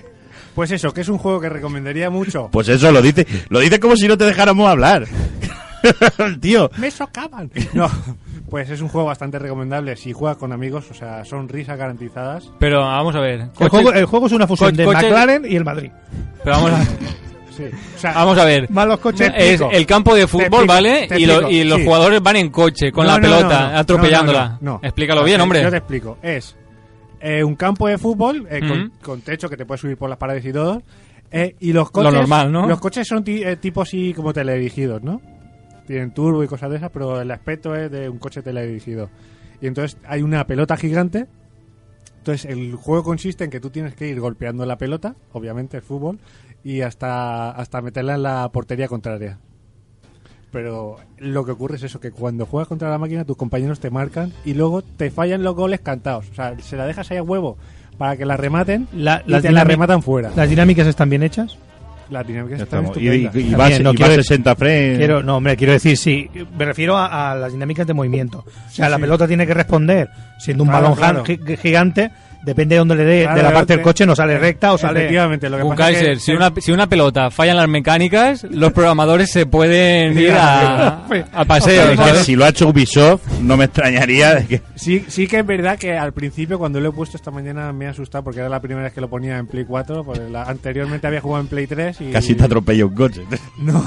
Pues eso, que es un juego que recomendaría mucho. Pues eso, lo dice, lo dice como si no te dejáramos hablar. El tío. Me socaban. No, pues es un juego bastante recomendable si juegas con amigos, o sea, son risas garantizadas. Pero vamos a ver. El juego, el juego es una fusión co- de McLaren y el Madrid. Pero vamos a, Sí. O sea, vamos a ver. Más los coches. Es el campo de fútbol, explico, ¿vale? Y, lo- y los sí. jugadores van en coche, con No, la no, pelota, no, no. atropellándola. No, no, no. Explícalo bien, hombre. Yo te explico. Es eh, un campo de fútbol eh, con, techo que te puedes subir por las paredes y todo. eh, y los coches. normal, ¿no? Los coches son eh, tipo así como teledirigidos, ¿no? Tienen turbo y cosas de esas, pero el aspecto es de un coche teledirigido. Y entonces hay una pelota gigante. Entonces el juego consiste en que tú tienes que ir golpeando la pelota, obviamente el fútbol, y hasta, hasta meterla en la portería contraria. Pero lo que ocurre es eso, que cuando juegas contra la máquina tus compañeros te marcan y luego te fallan los goles cantados. O sea, se la dejas ahí a huevo para que la rematen La- y las te la rematan fuera. ¿Las dinámicas están bien hechas? La dinámica Ya está estamos. Y, y- y va, a- no quiero- a 60 frames. Quiero, no, hombre, quiero decir, sí. Me refiero a, a las dinámicas de movimiento. O sea, Sí, la sí. pelota tiene que responder siendo un Claro, balón claro. gi- gi- gigante. Depende de dónde le dé, Claro, de la parte del coche, no sale recta o sale. Efectivamente, lo que Un pasa es que- si, una, si una pelota falla en las mecánicas, los programadores se pueden ir a, a paseo. Es que ¿sabes? si lo ha hecho Ubisoft, no me extrañaría de que... Sí, sí que es verdad que al principio cuando lo he puesto esta mañana me ha asustado porque era la primera vez que lo ponía en Play 4, porque la- anteriormente había jugado en Play 3 y... Casi te atropella un coche. No.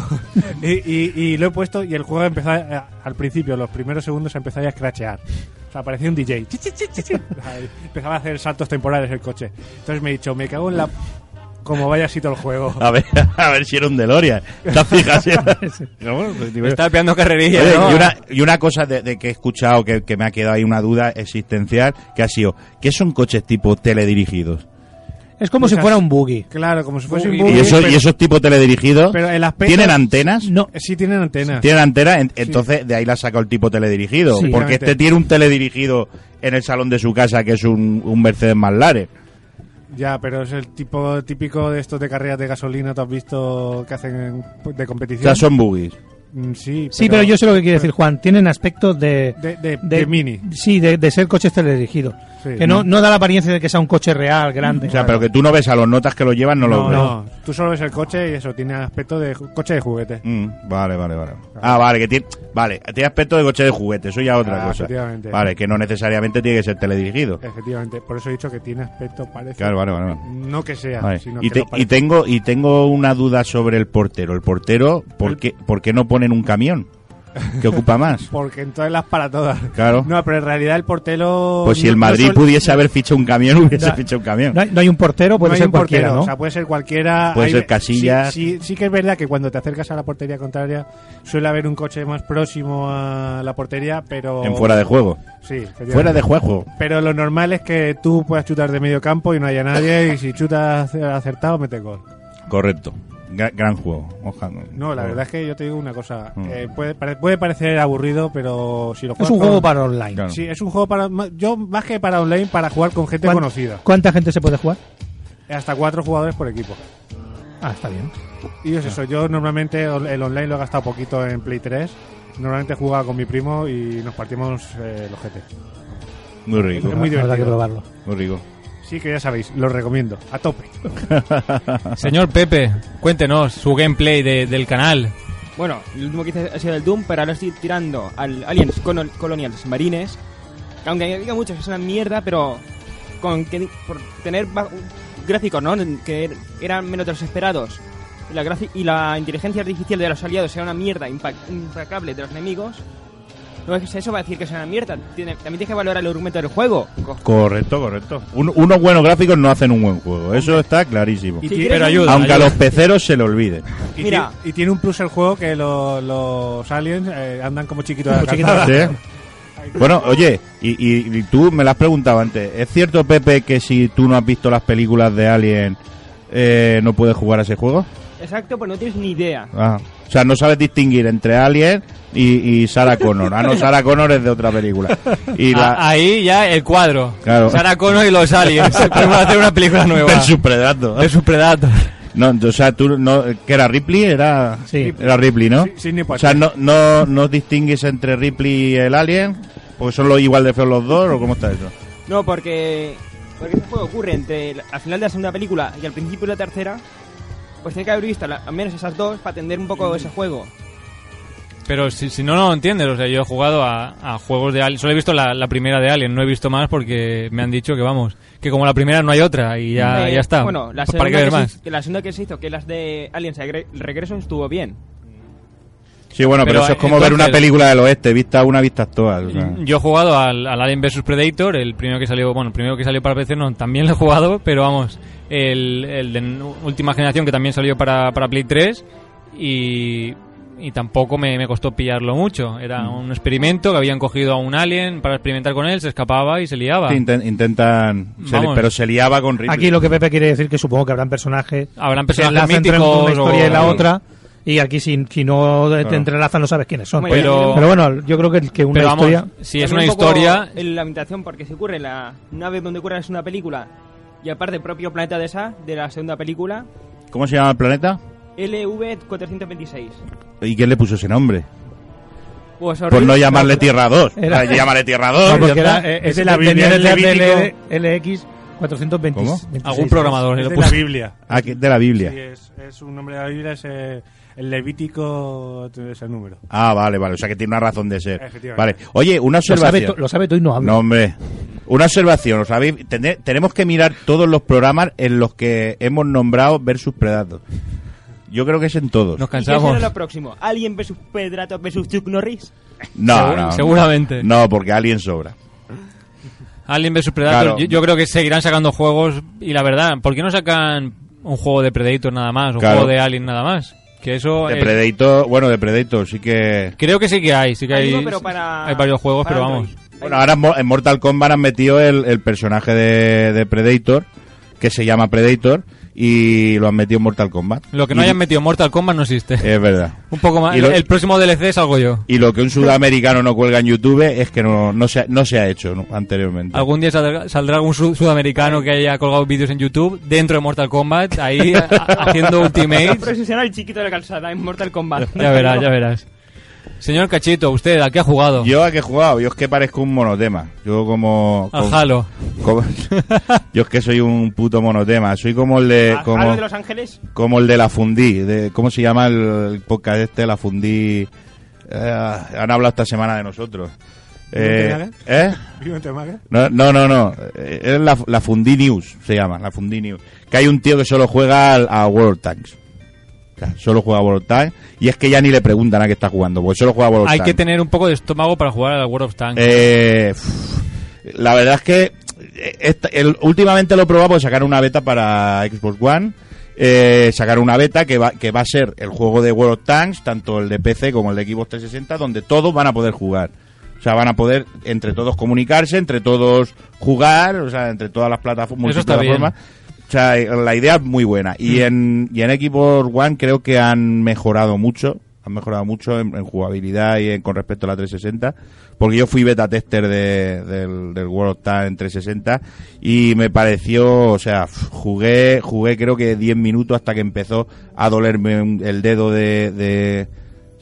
y, y- y lo he puesto y el juego empezó a- a- al principio, los primeros segundos empezó a scratchear. Sea, parecía un DJ. Empezaba a hacer saltos temporales el coche. Entonces me he dicho, me cago en la... Como vaya así todo el juego. A ver, a ver si era un DeLorean. ¿Te fijas? No, bueno, pues, Está pegando carrerilla. Oye, ¿no? y, una, y una cosa de, de que he escuchado que, que me ha quedado ahí una duda existencial, que ha sido, ¿qué son coches tipo teledirigidos? Es como si fuera un buggy. Claro, como si fuese un Buggy. ¿Y, esos, pero- ¿Y esos tipos teledirigidos pero el aspecto- tienen antenas? No. Sí, tienen antenas. Tienen antenas, en- entonces de ahí la ha sacado el tipo teledirigido. Sí. porque este tiene un teledirigido en el salón de su casa que es un, un Mercedes Manlare. Ya, pero es el tipo típico de estos de carreras de gasolina, ¿tú has visto que hacen de competición? sea, son buggies. Mm, Sí, Sí, pero yo sé lo que quiere decir Juan. Tienen aspecto de... De- de- de mini. Sí, de, de ser coches teledirigidos. Sí. que no, no da la apariencia de que sea un coche real, grande. O sea, pero que tú no ves a los notas que lo llevan, no, lo ves. no, tú solo ves el coche y eso, tiene aspecto de coche de juguete. Mm, vale, vale, vale. Ah, vale, que tiene, vale, tiene aspecto de coche de juguete, eso ya es otra Ah, cosa. efectivamente. Vale, que no necesariamente tiene que ser teledirigido. Efectivamente, por eso he dicho que tiene aspecto parece. Claro, vale, vale. vale. No que sea, Vale. sino Y, te- tengo y tengo una duda sobre el portero. El portero, ¿por qué, ¿por qué no ponen un camión? que ocupa más? Porque entonces las para todas. Claro. No, pero en realidad el portero. Pues si el no Madrid pudiese haber fichado un camión, hubiese No. fichado un camión. No hay, no hay un portero, puede ser cualquiera, portero, ¿no? O sea, puede ser cualquiera. Puede Hay- ser Casillas. Sí, sí, sí que es verdad que cuando te acercas a la portería contraria suele haber un coche más próximo a la portería, pero. En fuera de juego. Sí. Fuera de juego. Pero lo normal es que tú puedas chutar de medio campo y no haya nadie, y si chutas acertado, mete gol. Correcto. Gra- gran juego. Ojalá. No, la verdad es que yo te digo una cosa. Mm. eh, puede, pare- puede parecer aburrido, pero si lo Es juegas un con- juego para online. Claro. Sí, es un juego para. Yo, más que para online, para jugar con gente ¿Cuán- conocida. ¿Cuánta gente se puede jugar? Hasta cuatro jugadores por equipo. Ah, está bien. Y es eso, yo normalmente el online lo he gastado poquito en Play 3. Normalmente jugaba con mi primo y nos partimos eh, los GT. Muy rico. Es muy Habrá que divertido. probarlo. Muy rico. Sí, que ya sabéis, lo recomiendo. A tope. Señor Pepe, cuéntenos su gameplay de- del canal. Bueno, el último que hice ha sido el Doom, pero ahora estoy tirando al Aliens Colon- Colonials Marines. que Aunque diga mucho que es una mierda, pero con que por tener gráficos, ¿no? Que er- eran menos de los esperados. Y la, y la inteligencia artificial de los aliados era una mierda implacable de los enemigos. No es que eso va a decir que es una mierda. Tiene- también tienes que valorar el argumento del juego. Co- Correcto, correcto. Un- unos buenos gráficos no hacen un buen juego. Eso está clarísimo. Y Pero ayuda. Aunque a los peceros se le olvide. Y, Mira. y tiene un plus el juego que lo- los aliens eh, andan como chiquitos de la Como chiquitos. Bueno, oye, y, y- y tú me lo has preguntado antes. ¿Es cierto, Pepe, que si tú no has visto las películas de Alien, eh, no puedes jugar a ese juego? Exacto, pues no tienes ni idea. Ah, o sea, no sabes distinguir entre Alien y, y Sarah Connor. Ah, no, Sarah Connor es de otra película. Y la... A- ahí ya el cuadro. Claro. Sarah Connor y los aliens. Podemos hacer una película nueva. Versus Predator. Versus Predator. No, o sea, tú no, ¿qué era Ripley? Era, Sí. era Ripley, ¿no? Sí, Sidney o sea, no, no, no distingues entre Ripley y el Alien, porque son los igual de feos los dos, o cómo está eso. No, porque, porque ese juego ocurre entre al final de la segunda película y al principio de la tercera. Pues tiene que haber visto la- al menos esas dos para entender un poco ese juego. Pero si, si no, no lo entiendes. O sea, yo he jugado a, a juegos de Alien. Solo he visto la, la primera de Alien. No he visto más porque me han dicho que, vamos, que como la primera no hay otra y ya, Eh, ya está. Bueno, la ¿Para segunda, ver que más? se, que la segunda que se hizo, que las de Aliens Regre- Regreso, estuvo bien. Sí, bueno, pero, Pero, eso es como ver una película del oeste, vista una, vistas todas. o sea. Yo he jugado al, al Alien vs Predator, el primero que salió, bueno, el primero que salió para PC no, también lo he jugado, pero vamos, el, el de última generación que también salió para, para Play 3 y, y tampoco me, me costó pillarlo mucho. Era Mm. un experimento que habían cogido a un alien para experimentar con él, se escapaba y se liaba. Sí, intentan, se li- Vamos. pero se liaba con Ripley. Aquí lo que Pepe quiere decir que supongo que habrán personajes Habrán que personajes enlazan entre míticos una historia y la o- otra. Y aquí si, si no te Claro. entrelazan no sabes quiénes son. Pero- Pero bueno, yo creo que, que una Pero vamos, historia... si es una un historia, en la ambientación, porque se ocurre la nave donde ocurre es una película y aparte el propio planeta de esa, de la segunda película, ¿Cómo se llama el planeta? LV-426. ¿Y quién le puso ese nombre? Pues Por no llamarle Tierra 2. Era- Era... Llámale Tierra 2. No, porque era, eh, Es es de la Biblia, de. LX 426. ¿Cómo? algún programador Es de puso. la Biblia. Ah, que- de la Biblia. Sí, es, es un nombre de la Biblia, es eh, el Levítico, es el número. Ah, vale, vale. O sea que tiene una razón de ser. Efectivamente. Vale. Oye, una Lo observación. lo sabe todo y no habla. No, hombre. Una observación, ¿os sabéis? Tene- tenemos que mirar todos los programas en los que hemos nombrado versus Predator. Yo creo que es en todos. Nos ¿Y qué cansamos. será lo próximo? ¿Alien vs Predator vs Chuck Norris? No, seguramente. No, porque alguien sobra. Alien vs Predator, Claro. yo, yo creo que seguirán sacando juegos y la verdad, ¿por qué no sacan un juego de Predator nada más, un Claro. juego de Alien nada más? Que eso De es- Predator, bueno, de Predator sí que... creo que sí que hay, sí que Hay hay, uno, para- hay varios juegos, para pero vamos. Bueno, ahora en Mo- en Mortal Kombat han metido el, el personaje de, de Predator, que se llama Predator, y lo han metido en Mortal Kombat. Lo que no Y- hayan metido Mortal Kombat no existe. Es verdad. un poco más. y lo- El próximo DLC salgo yo. Y lo que un sudamericano no cuelga en YouTube es que no, no, se, ha- no se ha hecho ¿no? anteriormente. Algún día saldrá, saldrá algún su- sudamericano que haya colgado vídeos en YouTube dentro de Mortal Kombat, ahí haciendo Un Ultimate. profesional chiquito de la calzada en Mortal Kombat. Ya verás, ya verás. Señor Cachito, ¿usted a qué ha jugado? Yo a qué he jugado, yo es que parezco un monotema. Yo como... Al como- Halo. como- yo es que soy un puto monotema. Soy como el de... ¿A- Como, Halo de Los Ángeles? como el de la Fundí. De, ¿Cómo se llama el, el podcast este? La Fundí... Eh, han hablado esta semana de nosotros. Eh, ¿Eh? ¿Vivo en Temague? No, no, no, no. Eh, Es la, la Fundí News, se llama, la Fundí News. Que hay un tío que solo juega al- a World Tanks. Solo juega World of Tanks. Y es que ya ni le preguntan a qué está jugando, porque solo juega World of Hay Tanks. que tener un poco de estómago para jugar al World of Tanks. Eh, la verdad es que eh, esta- el- últimamente lo he probado sacaron una beta para Xbox One. Eh, sacaron una beta que va, que va a ser el juego de World of Tanks, tanto el de PC como el de Xbox 360, donde todos van a poder jugar. O sea, van a poder entre todos comunicarse, entre todos jugar, o sea, entre todas las plataformas. Eso está bien. O sea, eh, la idea es muy buena. Y en, y en Xbox One creo que han mejorado mucho. Han mejorado mucho en, en jugabilidad y en- con respecto a la 360. Porque yo fui beta tester de- del, del World of Tanks en 360 y me pareció, o sea, jugué, jugué creo que 10 minutos hasta que empezó a dolerme el dedo de, de,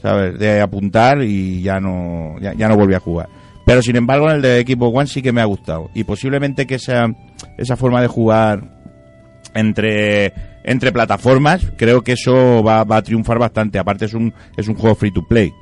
¿sabes? De apuntar y ya no, ya, ya no volví a jugar. Pero sin embargo en el de Xbox One sí que me ha gustado. Y posiblemente que esa, esa forma de jugar entre entre plataformas creo que eso va, va a triunfar bastante. Aparte es un es un juego free to play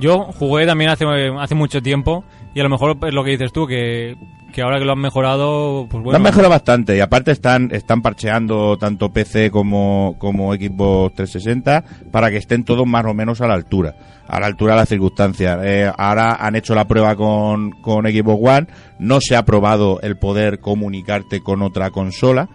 Yo jugué también hace, hace mucho tiempo y a lo mejor es lo que dices tú, que, que ahora que lo han mejorado, pues lo bueno. han mejorado bastante y aparte están están parcheando tanto PC como como Xbox 360 para que estén todos más o menos a la altura a la altura de las circunstancias. Eh, ahora han hecho la prueba con con Xbox One no se ha probado el poder comunicarte con otra consola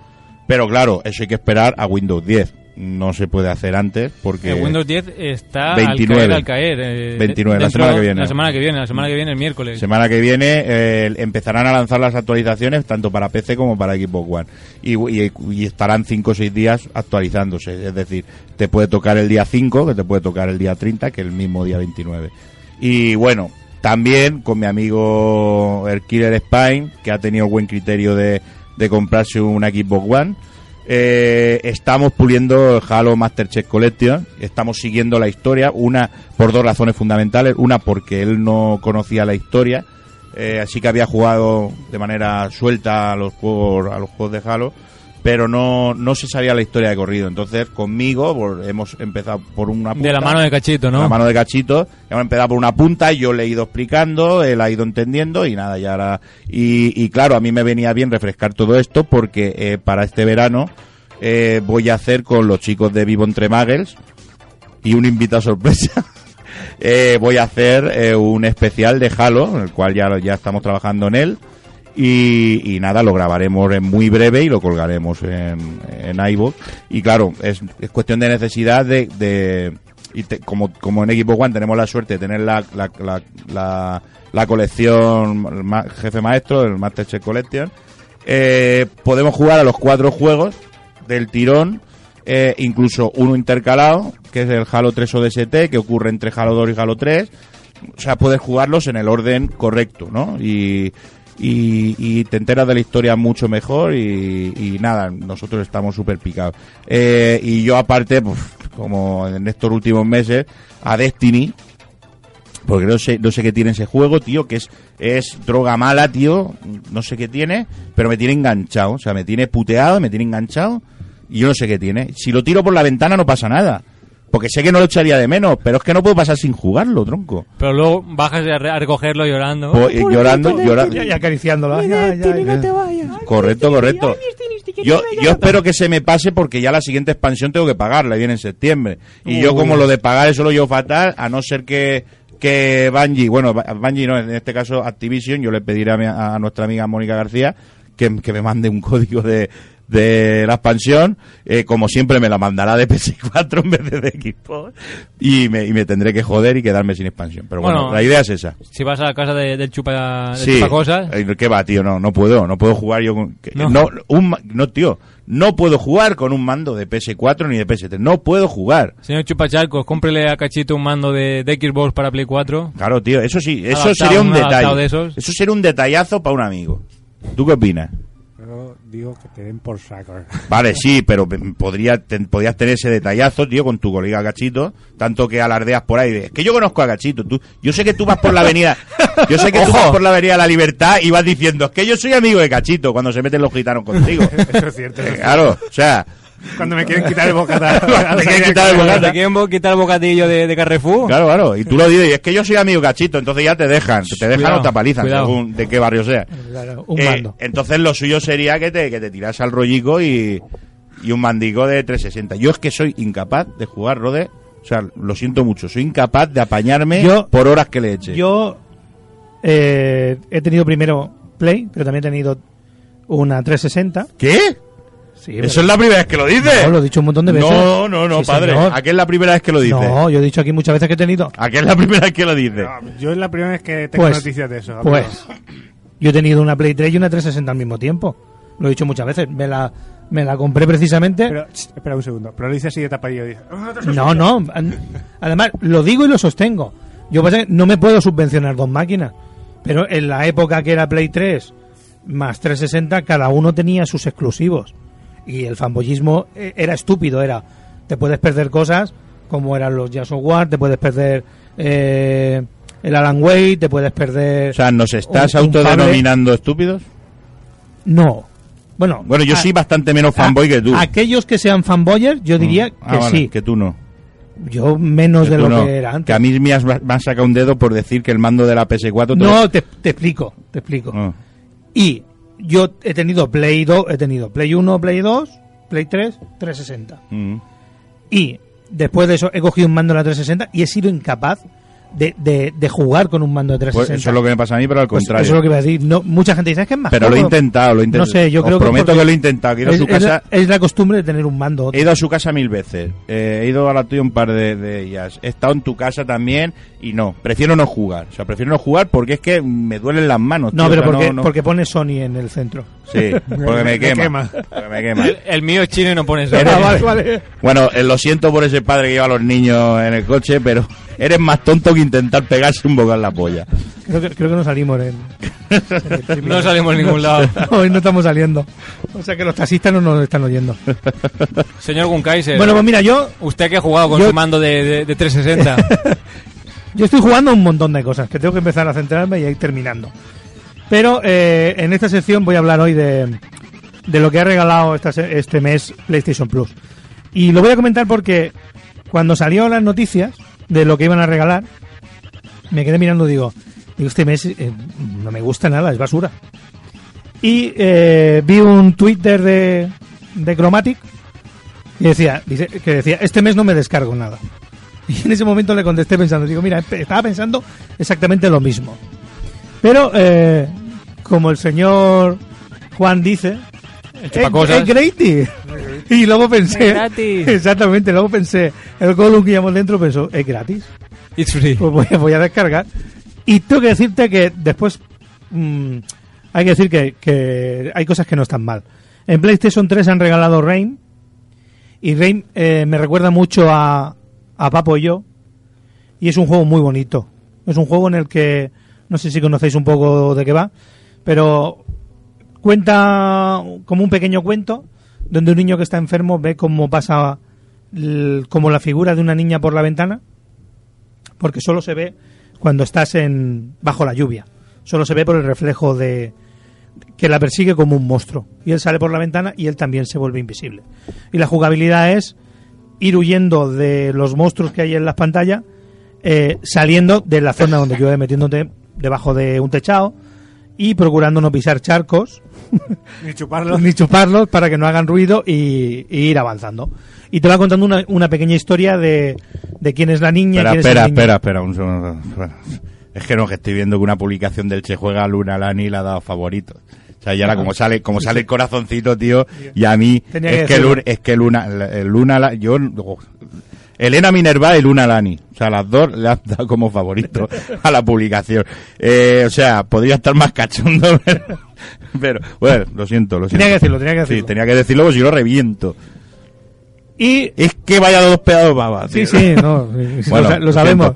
pero claro eso hay que esperar a Windows 10 no se puede hacer antes porque El Windows 10 está 29. al caer, al caer. eh, 29, la semana que viene. La semana que viene, la semana que viene, el miércoles. Semana que viene eh, empezarán a lanzar las actualizaciones tanto para PC como para Xbox One. Y, y- y estarán 5 o 6 días actualizándose. Es decir, te puede tocar el día 5, que te puede tocar el día 30, que el mismo día 29. Y bueno, también con mi amigo el Killer Spine, que ha tenido buen criterio de, de comprarse una Xbox One. Eh, estamos puliendo el Halo Master Chief Collection, estamos siguiendo la historia, una por dos razones fundamentales, una porque él no conocía la historia, eh, así que había jugado de manera suelta a los juegos a los juegos de Halo, pero no, no se sabía la historia de corrido. Entonces conmigo por- hemos empezado por una punta, De la mano de Cachito, ¿no? de la mano de Cachito, hemos empezado por una punta y yo le he ido explicando, él ha ido entendiendo y nada, ya ahora... Y, y claro, a mí me venía bien refrescar todo esto porque eh, para este verano eh, voy a hacer con los chicos de Vivo Entre Muggles y un invitado sorpresa. eh, voy a hacer eh, un especial de Halo, en el cual ya, ya estamos trabajando en él. Y, y nada, lo grabaremos en muy breve y lo colgaremos en, en iVoox. Y claro, es, es cuestión de necesidad de... de y te- como, como en Xbox One tenemos la suerte de tener la, la, la, colección ma- jefe maestro, el Master Chief Collection, eh, podemos jugar a los cuatro juegos del tirón, eh, incluso uno intercalado, que es el Halo 3 ODST, que ocurre entre Halo 2 y Halo 3. O sea, puedes jugarlos en el orden correcto, ¿no? Y, y, y te enteras de la historia mucho mejor y, nada, nosotros estamos súper picados. Eh, y yo aparte, pues, como en estos últimos meses, a Destiny, porque no sé, no sé qué tiene ese juego, tío, que es, es droga mala, tío. No sé qué tiene, pero me tiene enganchado. O sea, me tiene puteado, me tiene enganchado. Y yo no sé qué tiene. Si lo tiro por la ventana no pasa nada. Porque sé que no lo echaría de menos, pero es que no puedo pasar sin jugarlo, tronco. Pero luego bajas a, re- a recogerlo llorando. Po- y llorando, llorando. Y acariciándola. Ya, ya, ya. Correcto, correcto. Yo, yo espero que se me pase porque ya la siguiente expansión tengo que pagarla, viene en septiembre. Y yo como lo de pagar eso lo llevo fatal, a no ser que, que Bungie, bueno, Bungie no, en este caso Activision, yo le pediré a, mi- a nuestra amiga Mónica García que, que me mande un código de, de la expansión, eh, como siempre me la mandará de PS4 en vez de de Xbox y me, y me tendré que joder y quedarme sin expansión. Pero bueno, Bueno, la idea es esa. Si vas a la casa de- del chupa, del Sí, chupacosas, Eh, ¿Qué va, tío? No, no puedo, no puedo jugar yo con... No. No. un no, tío, no puedo jugar con un mando de PS4 ni de PS3, no puedo jugar. señor Chupachalcos, cómprele a Cachito un mando de, de Xbox para Play 4. Claro, tío, eso sí, eso Adaptado, sería un detalle. de esos. Eso sería un detallazo para un amigo. ¿Tú qué opinas? Pero digo que te den por saco. Vale, sí, pero podría, ten- podrías tener ese detallazo, tío, con tu colega Gachito, tanto que alardeas por ahí. de, Es que yo conozco a Gachito, tú, yo sé que tú vas por la avenida, yo sé que tú vas por la avenida de la Libertad y vas diciendo, es que yo soy amigo de Gachito cuando se meten los gitanos contigo. Eso es cierto. eso es Claro, o sea, Cuando me quieren quitar el bocata. Te quieren quitar el bocata. ¿Te quieren quitar el bocadillo de, de Carrefour? Claro, claro. Y tú lo dices, y es que yo soy amigo Gachito, entonces ya te dejan. Te dejan Cuidado, o te apalizan, cuidado. según de qué barrio sea. Claro, un Eh, mando. entonces lo suyo sería que te, que te tiras al rollico y, y un mandico de 360. Yo es que soy incapaz de jugar Rode. O sea, lo siento mucho. Soy incapaz de apañarme Yo- por horas que le eche. Yo eh, he tenido primero Play, pero también he tenido una 360. ¿Qué? Sí, Eso pero- es la primera vez que lo dices. No, lo he dicho un montón de veces. No, no, no, Sí, padre. señor. ¿A qué es la primera vez que lo dices? No, yo he dicho aquí muchas veces que he tenido. ¿A qué es la primera vez que lo dices? Yo es la primera vez que tengo Pues, noticias de eso. amigo. pues, yo he tenido una Play 3 y una 360 al mismo tiempo. Lo he dicho muchas veces. Me la, me la compré precisamente. Pero, espera un segundo. Pero lo dice así de tapadillo. dice, "Ah, No, no. Además, lo digo y lo sostengo. Yo pasa que no me puedo subvencionar dos máquinas. Pero en la época que era Play 3 más 360, cada uno tenía sus exclusivos. Y el fanboyismo eh, era estúpido. Era, te puedes perder cosas como eran los Jazz War, te puedes perder eh, el Alan Wake, te puedes perder... O sea, ¿nos estás un- un autodenominando estúpidos? No. Bueno, Bueno, yo a- soy bastante menos fanboy que tú. Aquellos que sean fanboyers, yo diría Ah, que vale, sí. que tú no. Yo menos Que de lo no. que era antes. Que a mí me has, me has sacado un dedo por decir que el mando de la PS4... te lo- No, te, te explico, te explico. Ah. Y yo he tenido Play 2, he tenido Play 1, Play 2, Play 3, 360. Mm. Y después de eso he cogido un mando de la 360 y he sido incapaz de, de, de jugar con un mando de Pues 360. eso es lo que me pasa a mí, pero al Pues contrario. eso es lo que iba a decir. No, mucha gente dice "Es que es más Pero lo he cómodo". intentado, lo he intentado. No sé, yo Os creo prometo que lo he intentado. que he ido a es, su es casa, la, es la costumbre de tener un mando. he ido a su casa mil veces. Eh, he ido a la tuya un par de, de ellas. He estado en tu casa también y no. Prefiero no jugar. O sea, prefiero no jugar porque es que me duelen las manos. No, tío, pero o sea, porque, no- porque pone Sony en el centro. Sí, porque me quema. Porque me quema. El, el mío es chino y no pones Eres- Ah, vale, vale. Bueno, eh, lo siento por ese padre que lleva a los niños en el coche, pero eres más tonto que intentar pegarse un bocado en la polla. Creo que, creo que no salimos en, en el. No salimos en ningún lado. Hoy no estamos saliendo. O sea que los taxistas no nos están oyendo. Señor Gunkaiser. Bueno, pues mira, yo, Usted que ha jugado con Yo- su mando de, de- de 360. yo estoy jugando a un montón de cosas que tengo que empezar a centrarme y a ir terminando. Pero eh, en esta sección voy a hablar hoy de, de lo que ha regalado esta este mes PlayStation Plus. Y lo voy a comentar porque cuando salió las noticias de lo que iban a regalar, me quedé mirando y digo, digo este mes eh, no me gusta nada, es basura. Y eh, vi un Twitter de, de Chromatic que decía, dice, que decía, este mes no me descargo nada. Y en ese momento le contesté pensando, digo, mira, estaba pensando exactamente lo mismo. Pero, eh, como el señor Juan dice, El chupacosas. es gratis. Y luego pensé, Es gratis. exactamente, luego pensé, el Gollum que llevamos dentro pensó, es gratis. It's free. Pues voy, a- voy a descargar. Y tengo que decirte que después mm, hay que decir que, que hay cosas que no están mal. En PlayStation 3 han regalado Rain. Y Rain eh, me recuerda mucho a, a Papo y yo. Y es un juego muy bonito. Es un juego en el que, no sé si conocéis un poco de qué va, pero cuenta como un pequeño cuento donde un niño que está enfermo ve cómo pasa como la figura de una niña por la ventana porque solo se ve cuando estás en bajo la lluvia. Solo se ve por el reflejo de que la persigue como un monstruo. Y él sale por la ventana y él también se vuelve invisible. Y la jugabilidad es ir huyendo de los monstruos que hay en las pantallas, eh, saliendo de la zona donde llueve, metiéndote debajo de un techado y procurando no pisar charcos Ni chuparlo. ni chuparlos para que no hagan ruido y, y ir avanzando. Y te va contando una, una pequeña historia de, de quién es la niña. Espera, quién es espera, espera, espera, un segundo. Es que no, que estoy viendo que una publicación del Che Juega Luna Lani le ha dado favorito. O sea, y ahora como sale, como sale el corazoncito, tío, y a mí, Tenía que es que, decirlo. Luna, es que Luna, el Luna, La- yo, Elena Minerva y Luna Lani. O sea, las dos le han dado como favorito a la publicación. Eh, o sea, podría estar más cachondo, pero, pero, bueno, lo siento, lo siento. Tenía que decirlo, tenía que decirlo. Sí, tenía que decirlo, porque si lo reviento. Y Es que vaya dos pedazos babas. Sí, sí, no, Bueno, lo, sa- lo sabemos.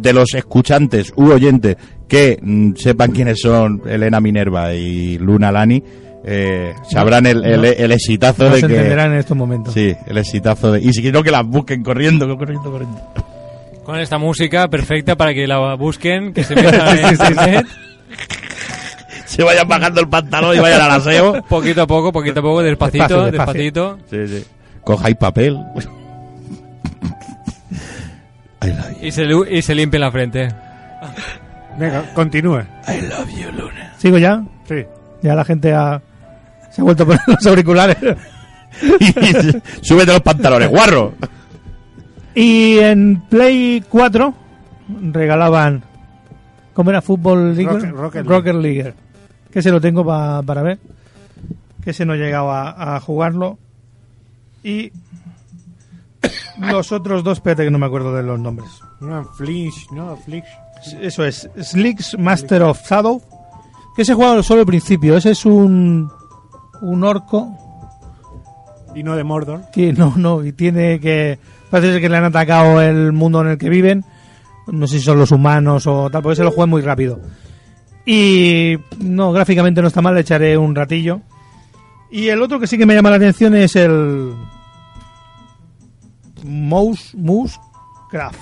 de los escuchantes u oyentes que mm, sepan quiénes son Elena Minerva y Luna Lani, eh, sabrán el, el, el exitazo No de se que... entenderán en estos momentos. Sí, el exitazo de... Y si quiero que las busquen corriendo, corriendo, corriendo. Con esta música perfecta para que la busquen, que se metan en internet. Se vayan bajando el pantalón y vayan al aseo. Poquito a poco, poquito a poco, despacito, despacio. despacito. Sí, sí. Cojáis papel. Y se, lu- y se limpien la frente. Venga, continúe. I love you, Luna. ¿Sigo ya? Sí. Ya la gente ha, se ha vuelto a poner los auriculares. Súbete los pantalones, guarro. Y en Play 4 regalaban. ¿Cómo era? Fútbol League. Rocket- Rocket Rocket League. Que se lo tengo pa- para ver. Que se no llegaba a, a jugarlo. Y. Los otros dos, espérate que no me acuerdo de los nombres. No, Flinch, no, Flinch. Eso es, Slicks Master of Shadow. Que se juega solo al principio. Ese es un. Un orco Y no de Mordor. que no, no, y tiene que. Parece ser que le han atacado el mundo en el que viven. No sé si son los humanos o tal, porque se lo juegan muy rápido. Y no, gráficamente no está mal, le echaré un ratillo. Y el otro que sí que me llama la atención es el. Mouse, Mouse Craft.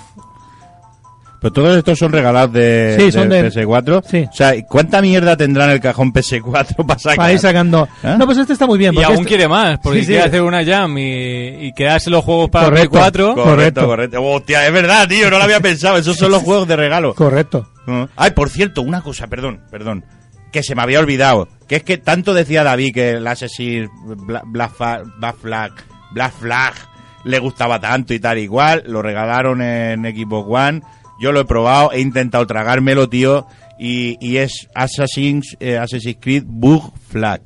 Pero todos estos son regalados de, Sí, son de de- PS4. Sí. O sea, ¿cuánta mierda tendrá en el cajón PS4 para sacar? Para ir sacando. ¿Eh? No, pues este está muy bien. Y aún este- quiere más, porque Sí, sí. quiere hacer una jam y, y quedarse los juegos para Play Correcto. 4. Correcto, Correcto. correcto. Hostia, es verdad, tío, no lo había pensado. Esos son los juegos de regalo. Correcto. Ah. Ay, por cierto, una cosa, perdón, perdón. Que se me había olvidado. Que es que tanto decía David que el Assassin's Bla- Black, Fa- Black Flag, Black Flag le gustaba tanto y tal igual. Lo regalaron en Xbox One. Yo lo he probado, he intentado tragármelo, tío. Y, y es Assassin's, eh, Assassin's Creed Bug Flag.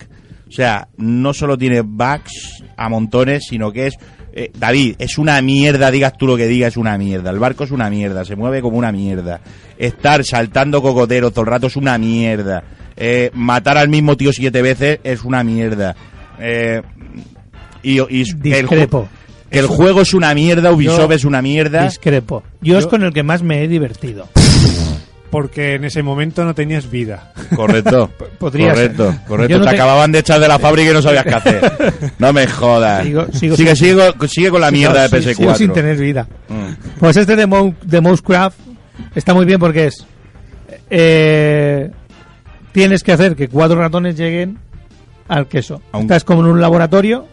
O sea, no solo tiene bugs a montones, sino que es... eh, David, es una mierda, digas tú lo que digas, es una mierda. El barco es una mierda, se mueve como una mierda. Estar saltando cocoteros todo el rato es una mierda. Eh, matar al mismo tío siete veces es una mierda. Eh, y, y el, el juego es una mierda, Ubisoft Yo es una mierda. Discrepo. Yo, es con el que más me he divertido. Porque en ese momento no tenías vida. Correcto. podría correcto, ser. correcto. No te te- acababan de echar de la fábrica y no sabías qué hacer. No me jodas. Sigo- sigo sigue, sin- sigue, con- sigue con la mierda Sigo- de PS4. sigo sin tener vida. Mm. Pues este de, Mo de Mousecraft está muy bien porque es. eh, tienes que hacer que cuatro ratones lleguen al queso. Estás como en un laboratorio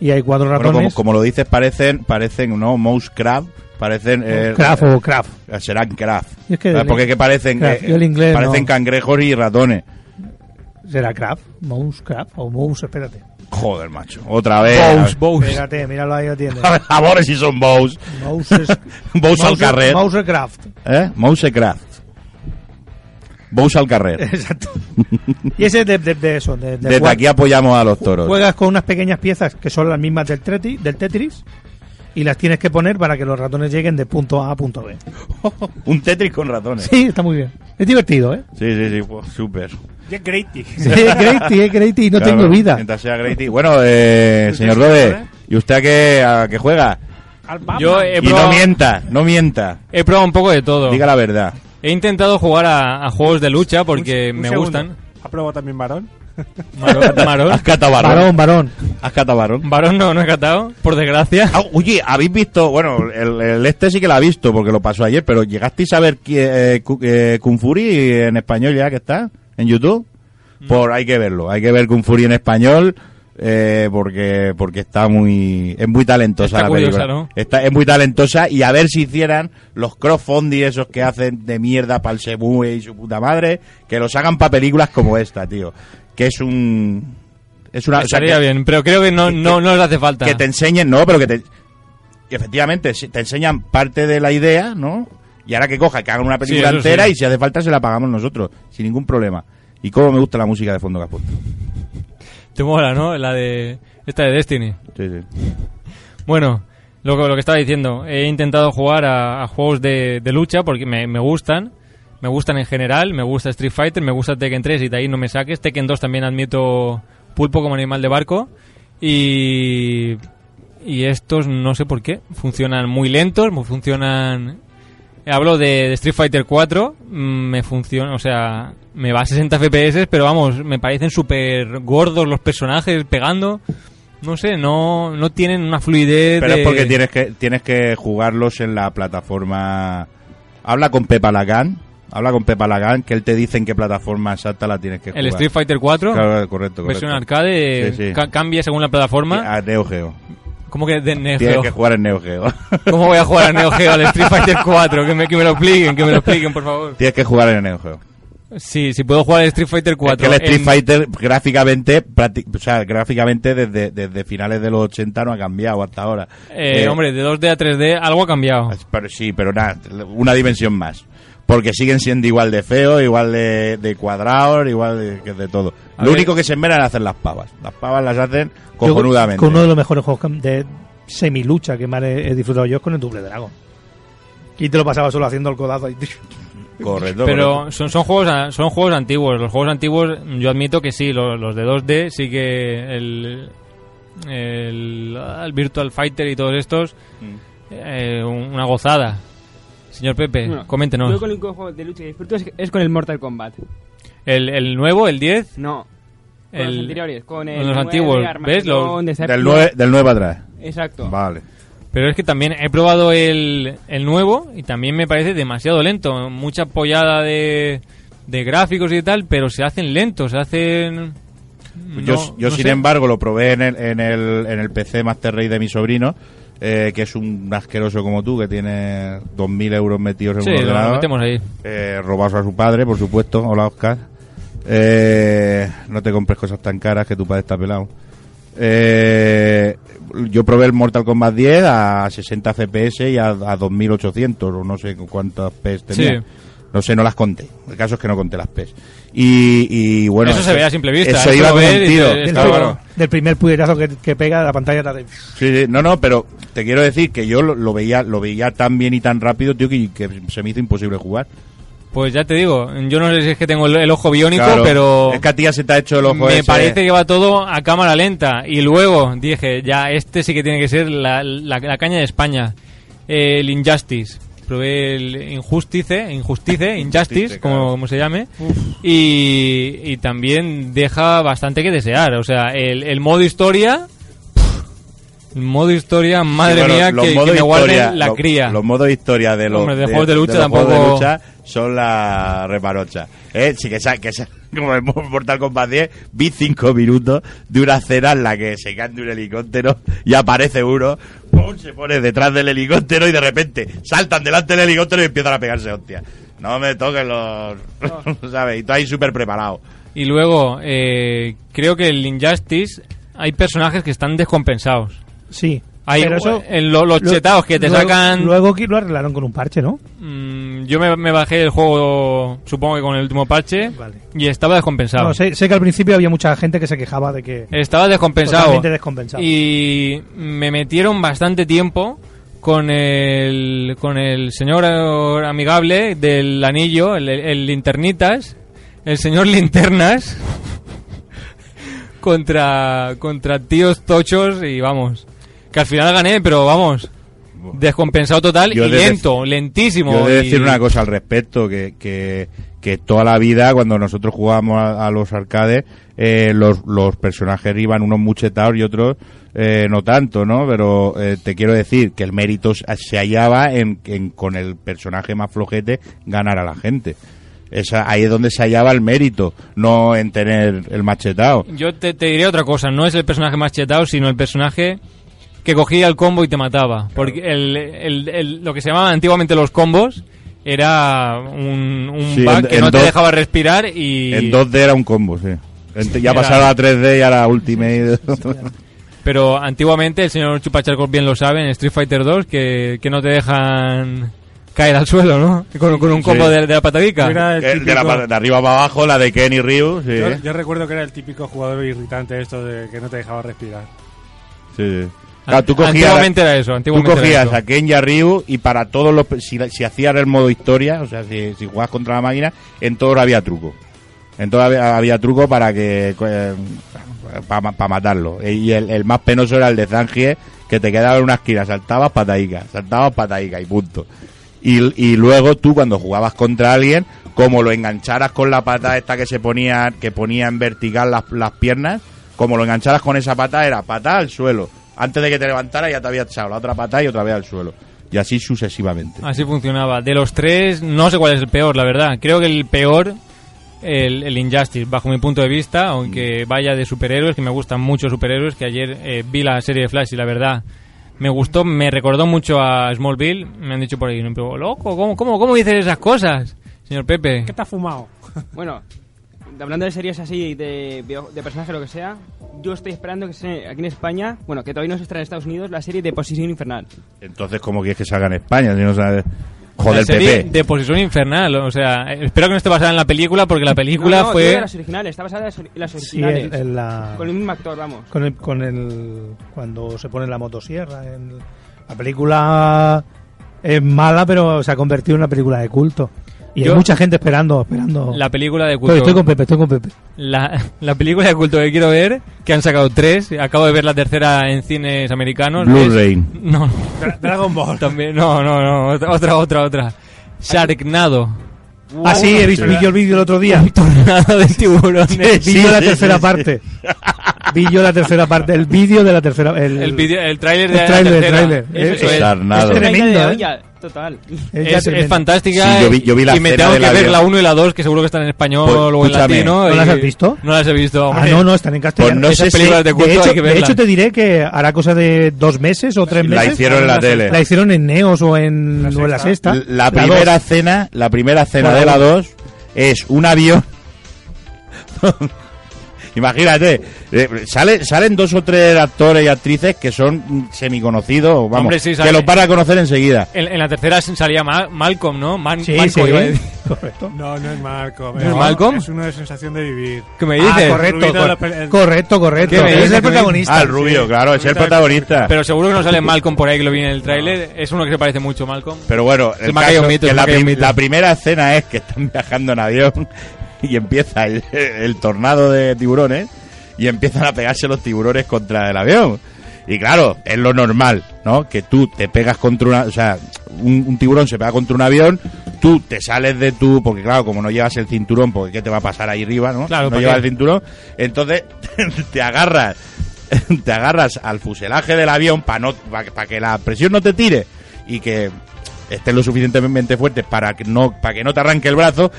y hay cuatro Bueno, ratones. como, como lo dices, parecen, parecen, ¿no? Mouse Craft. Parecen. eh, Craft o Craft. eh, Serán Craft. Es que ¿Sabes el- por qué? que parecen. Craft. eh, el inglés parecen no. cangrejos y ratones. ¿Será Craft? Mousecraft o Mouse, espérate. Joder, macho. Otra vez. Bows, bows. Espérate, míralo ahí lo tienes. A ver, a ver si son Bows. Mouses, Bows al carrer. Mousecraft. ¿Eh? Mousecraft. Bows al carrer. Exacto. Y ese es de, de- de eso. De, de Desde jugar- aquí apoyamos a los toros. Juegas con unas pequeñas piezas que son las mismas del, treti- del Tetris y las tienes que poner para que los ratones lleguen de punto A a punto B. Un Tetris con ratones. Sí, está muy bien. Es divertido, ¿eh? Sí, sí, sí, pues, súper. Y es Grady. Sí, es Grady, es Grady no Claro, tengo vida. Mientras sea Grady. Bueno, eh, señor Rode, ¿y usted a qué, a qué juega? Yo he Y no mienta, no mienta. he probado un poco de todo. Diga la verdad. He intentado jugar a, a juegos de lucha porque Un- un me segundo. gustan. ¿Ha probado también varón? Marón, marón. Has catado varón. Varón, varón. Has catado varón. Varón no, no he catado, por desgracia. Ah, oye, habéis visto, bueno, el, el este sí que lo ha visto porque lo pasó ayer, pero llegasteis a ver eh, eh, Kung Fury en español ya que está en YouTube. Mm. Por hay que verlo, hay que ver Kung Fury en español eh, porque porque está muy es muy talentosa Está la curiosa, película. ¿no? Está es muy talentosa y a ver si hicieran los crowdfunding esos que hacen de mierda para el Semue y su puta madre, que los hagan para películas como esta, tío, que es un es una o sea, Estaría que- bien, pero creo que no, no, no les hace falta. que te enseñen, no, pero que te. y efectivamente, si- te enseñan parte de la idea, ¿no? Y ahora que coja, que hagan una película Sí, entera sí. y si hace falta se la pagamos nosotros, sin ningún problema. Y cómo me gusta la música de fondo que has puesto. Te mola, ¿no? La de... Esta de Destiny. Sí, sí. Bueno, lo, que- lo que estaba diciendo, he intentado jugar a, a juegos de, de lucha porque me, me gustan. Me gustan en general, me gusta Street Fighter, me gusta Tekken 3 y de ahí no me saques. Tekken 2 también admito pulpo como animal de barco. Y, y estos no sé por qué, funcionan muy lentos, funcionan Hablo de, de Street Fighter 4, mm, me funciona, o sea, me va a 60 FPS, pero vamos, me parecen súper gordos los personajes pegando. No sé, no, no tienen una fluidez. Pero de- es porque tienes que, tienes que jugarlos en la plataforma. Habla con Pepa Lagan. Habla con Pepa Lagan, que él te dice en qué plataforma exacta la tienes que jugar. El Street Fighter 4, Claro, correcto, correcto. versión arcade, Sí, sí. ca- cambia según la plataforma. A Neo Geo. ¿Cómo que de Neo Tienes Geo? que jugar en Neo Geo. ¿Cómo voy a jugar a Neo Geo al Street Fighter 4? Que me, que me lo expliquen, que me lo expliquen, por favor. Tienes que jugar en Neo Geo. Sí, si puedo jugar al Street Fighter 4. Es que el Street en- Fighter gráficamente, o sea, gráficamente desde, desde finales de los 80 no ha cambiado hasta ahora. eh, Eh, hombre, de 2D a 3D algo ha cambiado. Pero sí, pero nada, una dimensión más. Porque siguen siendo igual de feos, igual de, de cuadrados, igual de, que de todo. A Lo ver. único que se enmeran es hacer las pavas. Las pavas las hacen Yo cojonudamente. Con uno de los mejores juegos de semilucha que más he, he disfrutado yo es con el Double Dragon. Y te lo pasaba solo haciendo el codazo ahí. Correcto. Pero son, son juegos son juegos antiguos. Los juegos antiguos, yo admito que sí, los, los de 2D sí que el, el, el Virtual Fighter y todos estos, Mm. eh, una gozada. Señor Pepe, Bueno, coméntenos. Yo con el único juego de lucha que disfruto es, es con el Mortal Kombat. El, el nuevo, el 10. No. Con los anteriores, con el los 9, antiguos, ¿ves? Los. Del 9, del 9 atrás. Exacto. Vale. Pero es que también he probado el, el nuevo y también me parece demasiado lento. Mucha apoyada de, de gráficos y tal, pero se hacen lentos, se hacen... yo, no- yo no sin sé. embargo, lo probé en el, en el, en el PC Master Race de mi sobrino, eh, que es un asqueroso como tú, que tiene 2.000 euros metidos en Sí, un lo ordenador. metemos ahí. Eh, robados a su padre, por supuesto. Hola, Oscar. Eh, no te compres cosas tan caras que tu padre está pelado. Eh, yo probé el Mortal Kombat 10 a 60 FPS y a, a 2800 o no sé cuántas PES tenía. Sí. No sé, no las conté. El caso es que no conté las PES. Y, y bueno, Eso se ve a simple vista, Eso eso iba con un tiro. Del, claro. del primer puñetazo que, que pega la pantalla de- Sí, sí. no, no, pero te quiero decir que yo lo, lo veía lo veía tan bien y tan rápido, tío, que, que se me hizo imposible jugar. Pues ya te digo, yo no sé si es que tengo el, el ojo biónico, Claro, pero es que a ti ya se te ha hecho el ojo me ese. parece que va todo a cámara lenta. Y luego dije, ya, este sí que tiene que ser la, la- la caña de España. El Injustice. Probé el Injustice, Injustice, Injustice, como, como se llame. Y, y también deja bastante que desear. O sea, el, el modo historia... Modo historia, madre Sí, bueno, mía, los que, que me guarden la cría. Los modos historia de los, Hombre, de juegos de lucha de tampoco- lucha son la reparocha. ¿Eh? Sí, que que como en Mortal Kombat 10, vi cinco minutos de una escena en la que se cae de un helicóptero y aparece uno, ¡pum! se pone detrás del helicóptero y de repente saltan delante del helicóptero y empiezan a pegarse hostia. No me toquen los... ¿Sabes? Y tú ahí súper preparado. Y luego, eh, creo que el Injustice hay personajes que están descompensados. Sí. Hay Pero eso- en lo- los lo- chetados que te luego- sacan. Luego lo arreglaron con un parche, ¿no? Mm, yo me, me bajé el juego, supongo que con el último parche, y estaba descompensado. No, sé, sé que al principio había mucha gente que se quejaba de que. Estaba descompensado. Descompensado. Y me metieron bastante tiempo con el, con el señor amigable del anillo, el, el linternitas, el señor linternas, contra, contra tíos tochos y vamos. Que al final gané, pero vamos. Descompensado total Yo y de lento, lentísimo. Yo he de y- decir una cosa al respecto, que, que, que toda la vida, cuando nosotros jugábamos a, a los arcades, eh, los, los personajes iban unos muchetados y otros eh, no tanto, ¿no? Pero eh, te quiero decir que el mérito se hallaba en, en con el personaje más flojete ganar a la gente. Esa, ahí es donde se hallaba el mérito, no en tener el machetado. Yo te, te diré otra cosa, no es el personaje más chetado, sino el personaje que cogía el combo y te mataba. Porque el, el- el- lo que se llamaban antiguamente los combos era un, un Sí, bug en- que en no te dejaba respirar y... En 2D era un combo, sí. Ya Era- pasaron a 3D y ahora Ultimate. Pero antiguamente, el señor Chupacharcos bien lo sabe, en Street Fighter 2, que, que no te dejan caer al suelo, ¿no? Con, con un combo Sí. de, de la patadica. Era el de, la arriba para abajo, la de Ken y Ryu. Sí, Yo, yo recuerdo que era el típico jugador irritante esto de que no te dejaba respirar. Sí, sí. Claro, tú cogías, Antiguamente era eso, antiguamente tú era cogías eso. a Ken y a Ryu y para todos los... Si, si hacías el modo historia, o sea, si, si jugabas contra la máquina, en todos había truco. En todos había, había truco para que... para matarlo. Y el, el más penoso era el de Zangie, que te quedaba en una esquina, saltabas pataica, saltabas pataica y punto. y, y luego tú cuando jugabas contra alguien, como lo engancharas con la pata esta que se ponía, que ponía en vertical las, las piernas, como lo engancharas con esa pata era pata al suelo. Antes de que te levantara ya te había echado la otra pata y otra vez al suelo. Y así sucesivamente. Así funcionaba. De los tres, no sé cuál es el peor, la verdad. Creo que el peor, el, el Injustice, bajo mi punto de vista, aunque vaya de superhéroes, que me gustan mucho superhéroes, que ayer eh, vi la serie de Flash y la verdad me gustó, me recordó mucho a Smallville. Me han dicho por ahí, pero loco, ¿cómo, cómo, cómo dices esas cosas, señor Pepe? ¿Qué te has fumado? Bueno, hablando de series así, de, de personajes, lo que sea, yo estoy esperando que se aquí en España, bueno, que todavía no se extrae en Estados Unidos, la serie de Posición Infernal. Entonces, ¿cómo quieres que salga en España? Si no Joder, la serie Pepe. de posición infernal, o sea, espero que no esté basada en la película porque la película No, no, fue... de las originales, está basada en las Sí, originales. en- en la- Con el mismo actor, vamos. Con el, con el cuando se pone la motosierra en la película es mala pero se ha convertido en una película de culto y Yo- hay mucha gente esperando esperando La película de culto. estoy, estoy con Pepe estoy con Pepe La, la película de culto que quiero ver, que han sacado tres, acabo de ver la tercera en cines americanos. Blu-ray. es- No, Dragon Ball. también, no, no, no, otra, otra, otra. Sharknado. ah sí he visto Sí. el vídeo el otro día Tornado de tiburones. vi yo la sí, tercera sí, parte vi yo la tercera parte el vídeo de la tercera el, El, vídeo- el tráiler de el tráiler, la el tercera. Es- es. Es tremendo ¿eh? total. Es fantástica Sí, yo vi- yo vi la y me tengo que ver la 1 y la 2 que seguro que están en español Pues, o en escúchame. latino. ¿No las has visto? No las he visto. Ah, hombre. no, no, están en castellano. Pues no Esas sé si- de culto de, hecho, hay que de hecho, te diré que hará cosa de dos meses o tres La meses. hicieron en la tele. La hicieron en Neos o en, o en la sexta. La dos. primera escena, la primera Por de la favor. 2 es un avión. Imagínate, eh, sale, salen dos o tres actores y actrices que son semiconocidos, vamos, Hombre, sí, que los van a conocer enseguida. En, en la tercera salía Ma- Malcolm, ¿no? Man- Sí, Malcolm, sí. Correcto. No, no es Malcolm. ¿No es Malcolm? Es uno de sensación de vivir. ¿Qué me Ah, dices? correcto, cor- el- correcto, correcto. ¿Qué me Es el ¿Qué me protagonista. Ah, el rubio, claro, es el protagonista. Pero seguro que no sale Malcolm por ahí que lo vi en el tráiler. Es uno que se parece mucho a Malcolm. Pero bueno, el caso un mito, que prim- mito. la primera escena es que están viajando en avión y empieza el, el tornado de tiburones y empiezan a pegarse los tiburones contra el avión. Y claro, es lo normal, ¿no? Que tú te pegas contra una... O sea, un, un tiburón se pega contra un avión, tú te sales de tu... Porque claro, como no llevas el cinturón, porque ¿qué te va a pasar ahí arriba, no? Claro, no ¿para llevas qué? el cinturón. Entonces te agarras te agarras al fuselaje del avión para no para que la presión no te tire y que estés lo suficientemente fuerte para que no para que no te arranque el brazo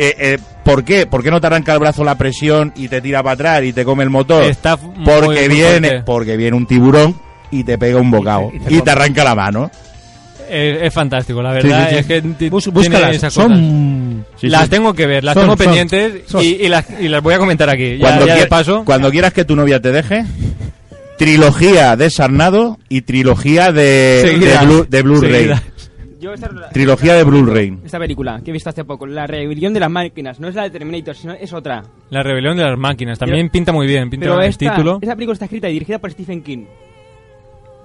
eh, eh, ¿Por qué? ¿Por qué no te arranca el brazo la presión y te tira para atrás y te come el motor? Está porque muy viene porque viene un tiburón y te pega un bocado Y y te- y arranca la mano. Es, es fantástico, la verdad. sí, sí. Es que Bus- búscalas. esas cosas. Son. Sí, las tengo que ver, las Son- tengo son- pendientes son. y, y las, y las voy a comentar aquí. Ya, Cuando, ya paso. cuando quieras que tu novia te deje, trilogía de Sarnado y trilogía de, de. Blu- de Blu-ray. Yo esta, Trilogía de Blu-ray. esta película que he visto hace poco, La rebelión de las máquinas, no es la de Terminator, sino es otra. La rebelión de las máquinas. También Pero- pinta muy bien. Pinta Pero el esta, título. esa película está escrita y dirigida por Stephen King.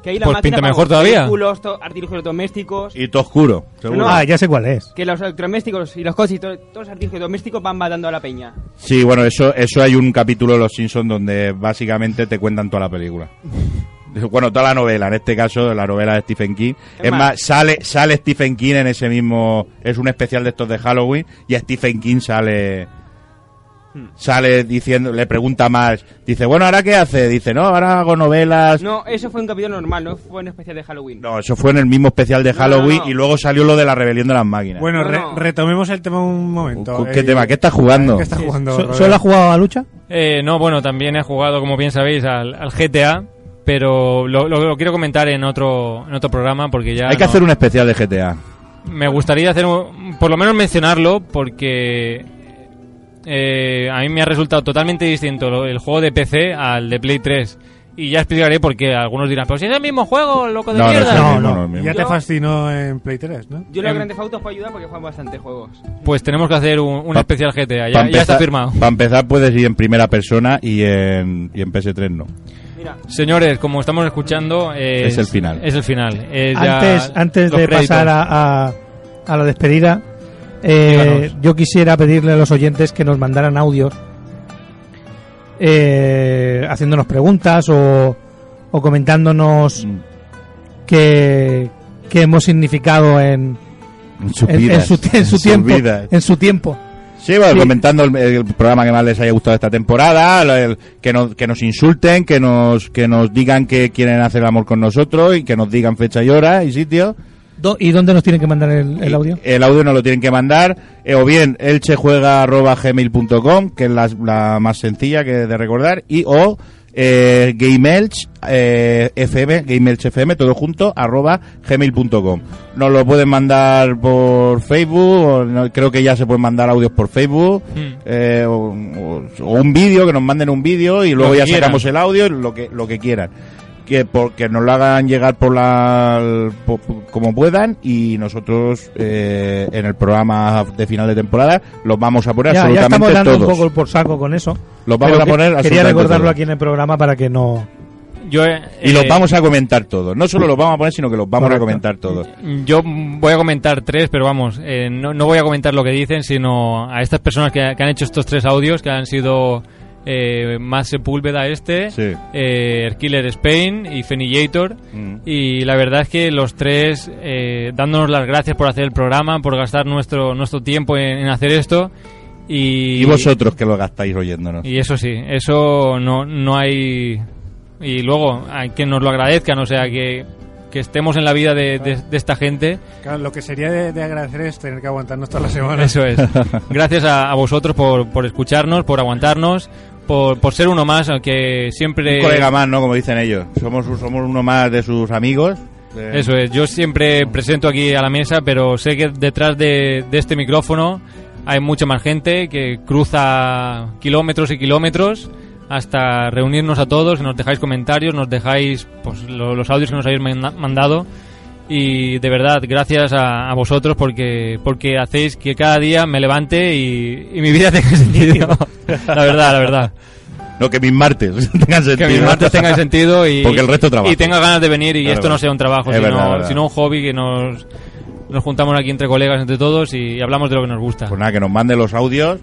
Que ahí la Pues máquina, pinta mejor todavía. Vehículos, to- artilugios domésticos. Y todo oscuro, seguro. No. Ah, ya sé cuál es. Que los electrodomésticos y los coches y to- todos los artilugios domésticos van matando a la peña. Sí, bueno, eso, eso hay un capítulo de Los Simpsons donde básicamente te cuentan toda la película. Bueno, toda la novela, en este caso la novela de Stephen King. Es más- más, sale, sale Stephen King en ese mismo... Es un especial de estos de Halloween y a Stephen King sale... Sale diciendo, le pregunta más, dice, bueno, ¿ahora qué hace? Dice, no, ahora hago novelas. No, No, eso fue un capítulo normal, no fue un especial de Halloween. eso fue en el mismo especial de No, Halloween no, no. y luego salió lo de la rebelión de las máquinas. Bueno, No, re- no. retomemos el tema un momento. ¿Qué Eh, tema? ¿Qué estás jugando? ¿Qué estás jugando? ¿Solo ha jugado a lucha? Eh, no, bueno, también he jugado, como bien sabéis, al, al GTA. Pero lo, lo- lo quiero comentar en otro, en otro programa porque ya. Hay que no- hacer un especial de GTA. Me gustaría hacer, un- por lo menos mencionarlo, porque eh, a mí me ha resultado totalmente distinto el juego de PC al de Play 3. Y ya explicaré por qué. Algunos dirán, pero si es el mismo juego, loco de No, mierda. No, mismo, no. no. Ya te Yo- fascinó en Play 3, ¿no? Yo los Em- grandes autos puedo ayudar porque juegan bastante juegos. Pues tenemos que hacer un, un Pa- especial GTA. Pa' Ya, ya está firmado. Para empezar, puedes ir en primera persona y en, y en PS3 no. Mira, Señores, como estamos escuchando, es, Es el final. Es el final. Es ya Antes, antes de créditos. pasar a, a- a la despedida, eh, yo quisiera pedirle a los oyentes que nos mandaran audios eh, haciéndonos preguntas o, o comentándonos Mm. qué, qué hemos significado en, En sus en, vidas, en su, en su en sus tiempo. vidas. En su tiempo. Sí, bueno, Sí. comentando el, el programa que más les haya gustado esta temporada, el- que, nos, que nos insulten, que nos, que nos digan que quieren hacer el amor con nosotros y que nos digan fecha y hora y sitio. ¿Y dónde nos tienen que mandar el, el audio? El audio nos lo tienen que mandar, eh, o bien elchejuega.gmail.com, que es la, la más sencilla que de recordar, y o eh, GameElch eh, FM, GameElch FM, todo junto, arroba gmail.com. Nos lo pueden mandar por Facebook, o no- creo que ya se pueden mandar audios por Facebook, Hmm. eh, o, o- o un vídeo, que nos manden un vídeo y luego ya quieran. sacamos el audio, lo que, lo que quieran que porque nos lo hagan llegar por la como puedan y nosotros eh, en el programa de final de temporada los vamos a poner Ya, ya absolutamente estamos dando todos un poco por saco con eso. Los vamos a que- poner Quería recordarlo todos. aquí en el programa para que no. Yo, eh, y los eh, vamos a comentar todos no solo los vamos a poner sino que los vamos Correcto. a comentar todos Yo voy a comentar tres, pero vamos, eh, no, no voy a comentar lo que dicen, sino a estas personas que, que han hecho estos tres audios, que han sido eh, Más Sepúlveda este, Sí. eh, Killer Spain y Fenillator. Mm. Y la verdad es que los tres, eh, dándonos las gracias por hacer el programa, por gastar nuestro, nuestro tiempo en, en hacer esto. Y, y vosotros que lo gastáis oyéndonos y eso sí, eso no, no hay... Y luego, hay que nos lo agradezcan, o sea, que, que estemos en la vida de, de- de esta gente. Claro, lo que sería de, de agradecer es tener que aguantarnos toda la semana. Eso es. Gracias a, a vosotros por, por escucharnos, por aguantarnos, por, por ser uno más, aunque siempre... un colega más no como dicen ellos. Somos somos uno más de sus amigos. Eh, Eso es, yo siempre presento aquí a la mesa, pero sé que detrás de, de este micrófono hay mucha más gente que cruza kilómetros y kilómetros hasta reunirnos a todos, nos dejáis comentarios, nos dejáis pues, lo- los audios que nos habéis manda- mandado y de verdad gracias a, a vosotros porque porque hacéis que cada día me levante y, y mi vida tenga sentido. la verdad, la verdad. no que mis martes tengan sentido Que mis martes tengan sentido y, porque el resto trabaja y tenga ganas de venir y Claro, esto no sea un trabajo, Es sino, verdad, verdad. sino un hobby que nos, nos juntamos aquí entre colegas, entre todos y hablamos de lo que nos gusta. Pues nada, que nos manden los audios.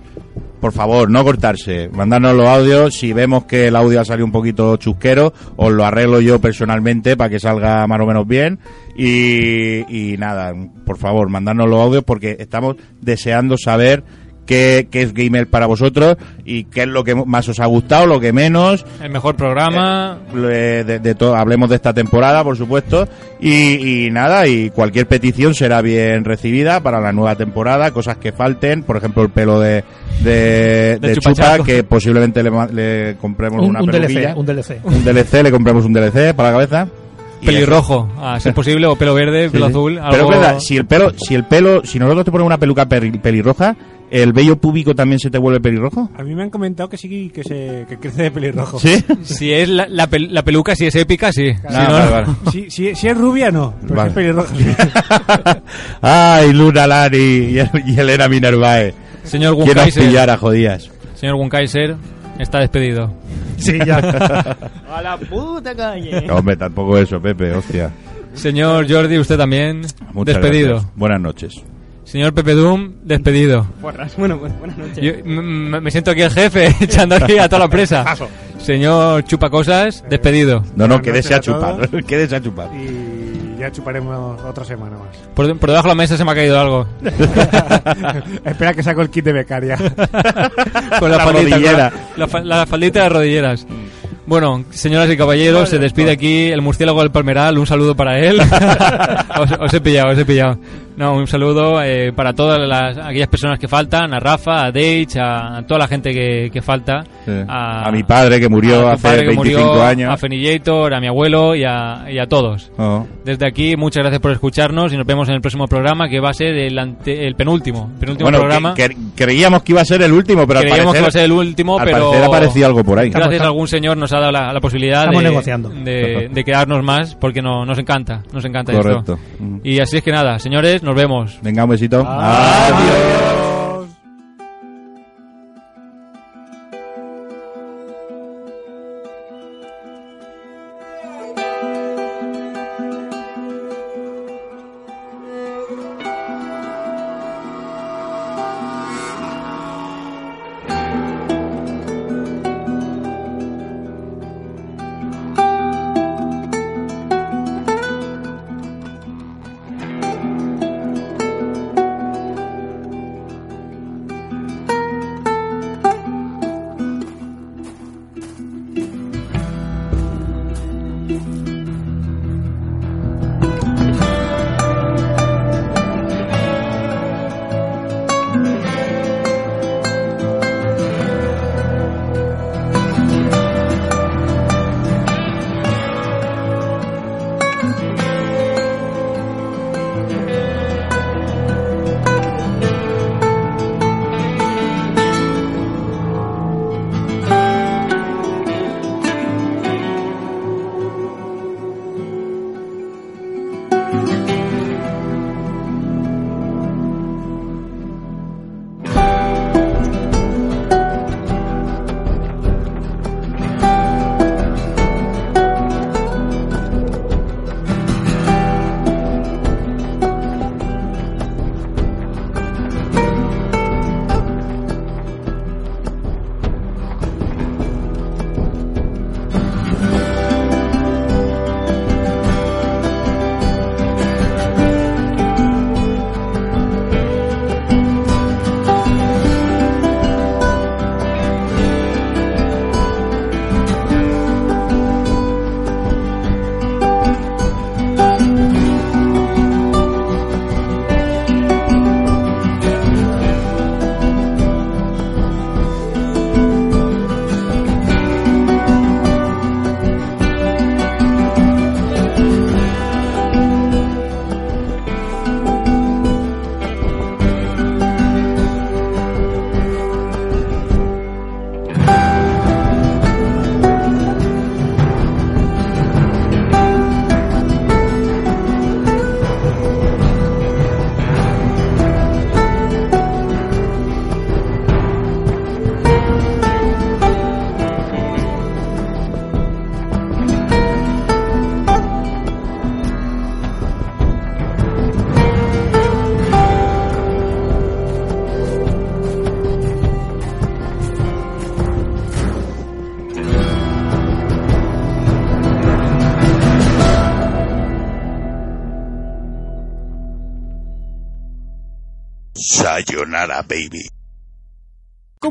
Por favor, no cortarse. Mandarnos los audios. Si vemos que el audio ha salido un poquito chusquero, os lo arreglo yo personalmente para que salga más o menos bien. Y, y nada, por favor, mandarnos los audios porque estamos deseando saber qué, qué es Gamer para vosotros y qué es lo que más os ha gustado, lo que menos. El mejor programa. Eh, de, de todo, hablemos de esta temporada, por supuesto. Y, y nada, y cualquier petición será bien recibida para la nueva temporada. Cosas que falten, por ejemplo, el pelo de, de, De de Chupa Chaco. que posiblemente le, le compremos Un, una un. DLC, un DLC. Un DLC, le compremos un DLC para la cabeza. Pelirrojo, a ser posible, o pelo verde, Sí, pelo sí. azul. Pero algo- es verdad, si el pelo, si el pelo, si nosotros te ponemos una peluca pelirroja, ¿el vello púbico también se te vuelve pelirrojo? A mí me han comentado que sí que se que crece de pelirrojo. ¿Sí? Si es la, la, pel- la peluca, si es épica, sí. Si Ah, no, vale, vale. Si, si, si es rubia, no. Pero Vale. si es pelirroja, sí. Ay, Luna Lari y, y Elena Minervae. Señor ¿Quién nos Wunkaiser. pillara, jodías? Señor Wunkaiser está despedido. Sí, ya. ¡A la puta calle! No, hombre, tampoco eso, Pepe, hostia. Señor Jordi, usted también Muchas despedido. gracias. Buenas noches. Señor Pepe Doom, despedido. Porras. Bueno, pues, buenas noches. Yo me siento aquí el jefe, echando aquí a toda la presa. Señor Chupacosas, despedido. No, no, quédese a chupar. quédese a chupar. Y ya chuparemos otra semana más. Por, por debajo de la mesa se me ha caído algo. Espera que saco el kit de becaria. Con la, La faldita, con rodillera. la, la la faldita de las rodilleras. Bueno, señoras y caballeros, se despide aquí el murciélago del Palmeral. Un saludo para él. os, os he pillado, os he pillado. No, un saludo eh, para todas las, aquellas personas que faltan, a Rafa, a Deitch, a, a toda la gente que, que falta. Sí. A, A mi padre que murió hace padre que 25 murió, años. A Fenillator, a mi abuelo y a, y a todos. Oh. Desde aquí, muchas gracias por escucharnos y nos vemos en el próximo programa que va a ser el, ante- el penúltimo, penúltimo Bueno, programa. que- que- creíamos que iba a ser el último, pero al Creíamos parecer, que iba a ser el último, al pero parecer ha aparecido algo por ahí. Gracias a algún señor nos ha dado la, la posibilidad Estamos de, negociando. de, de quedarnos más porque no, nos encanta, nos encanta Correcto. esto. Y así es que nada, señores, nos vemos. Venga, un besito. Adiós. Sayonara, baby.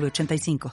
906985.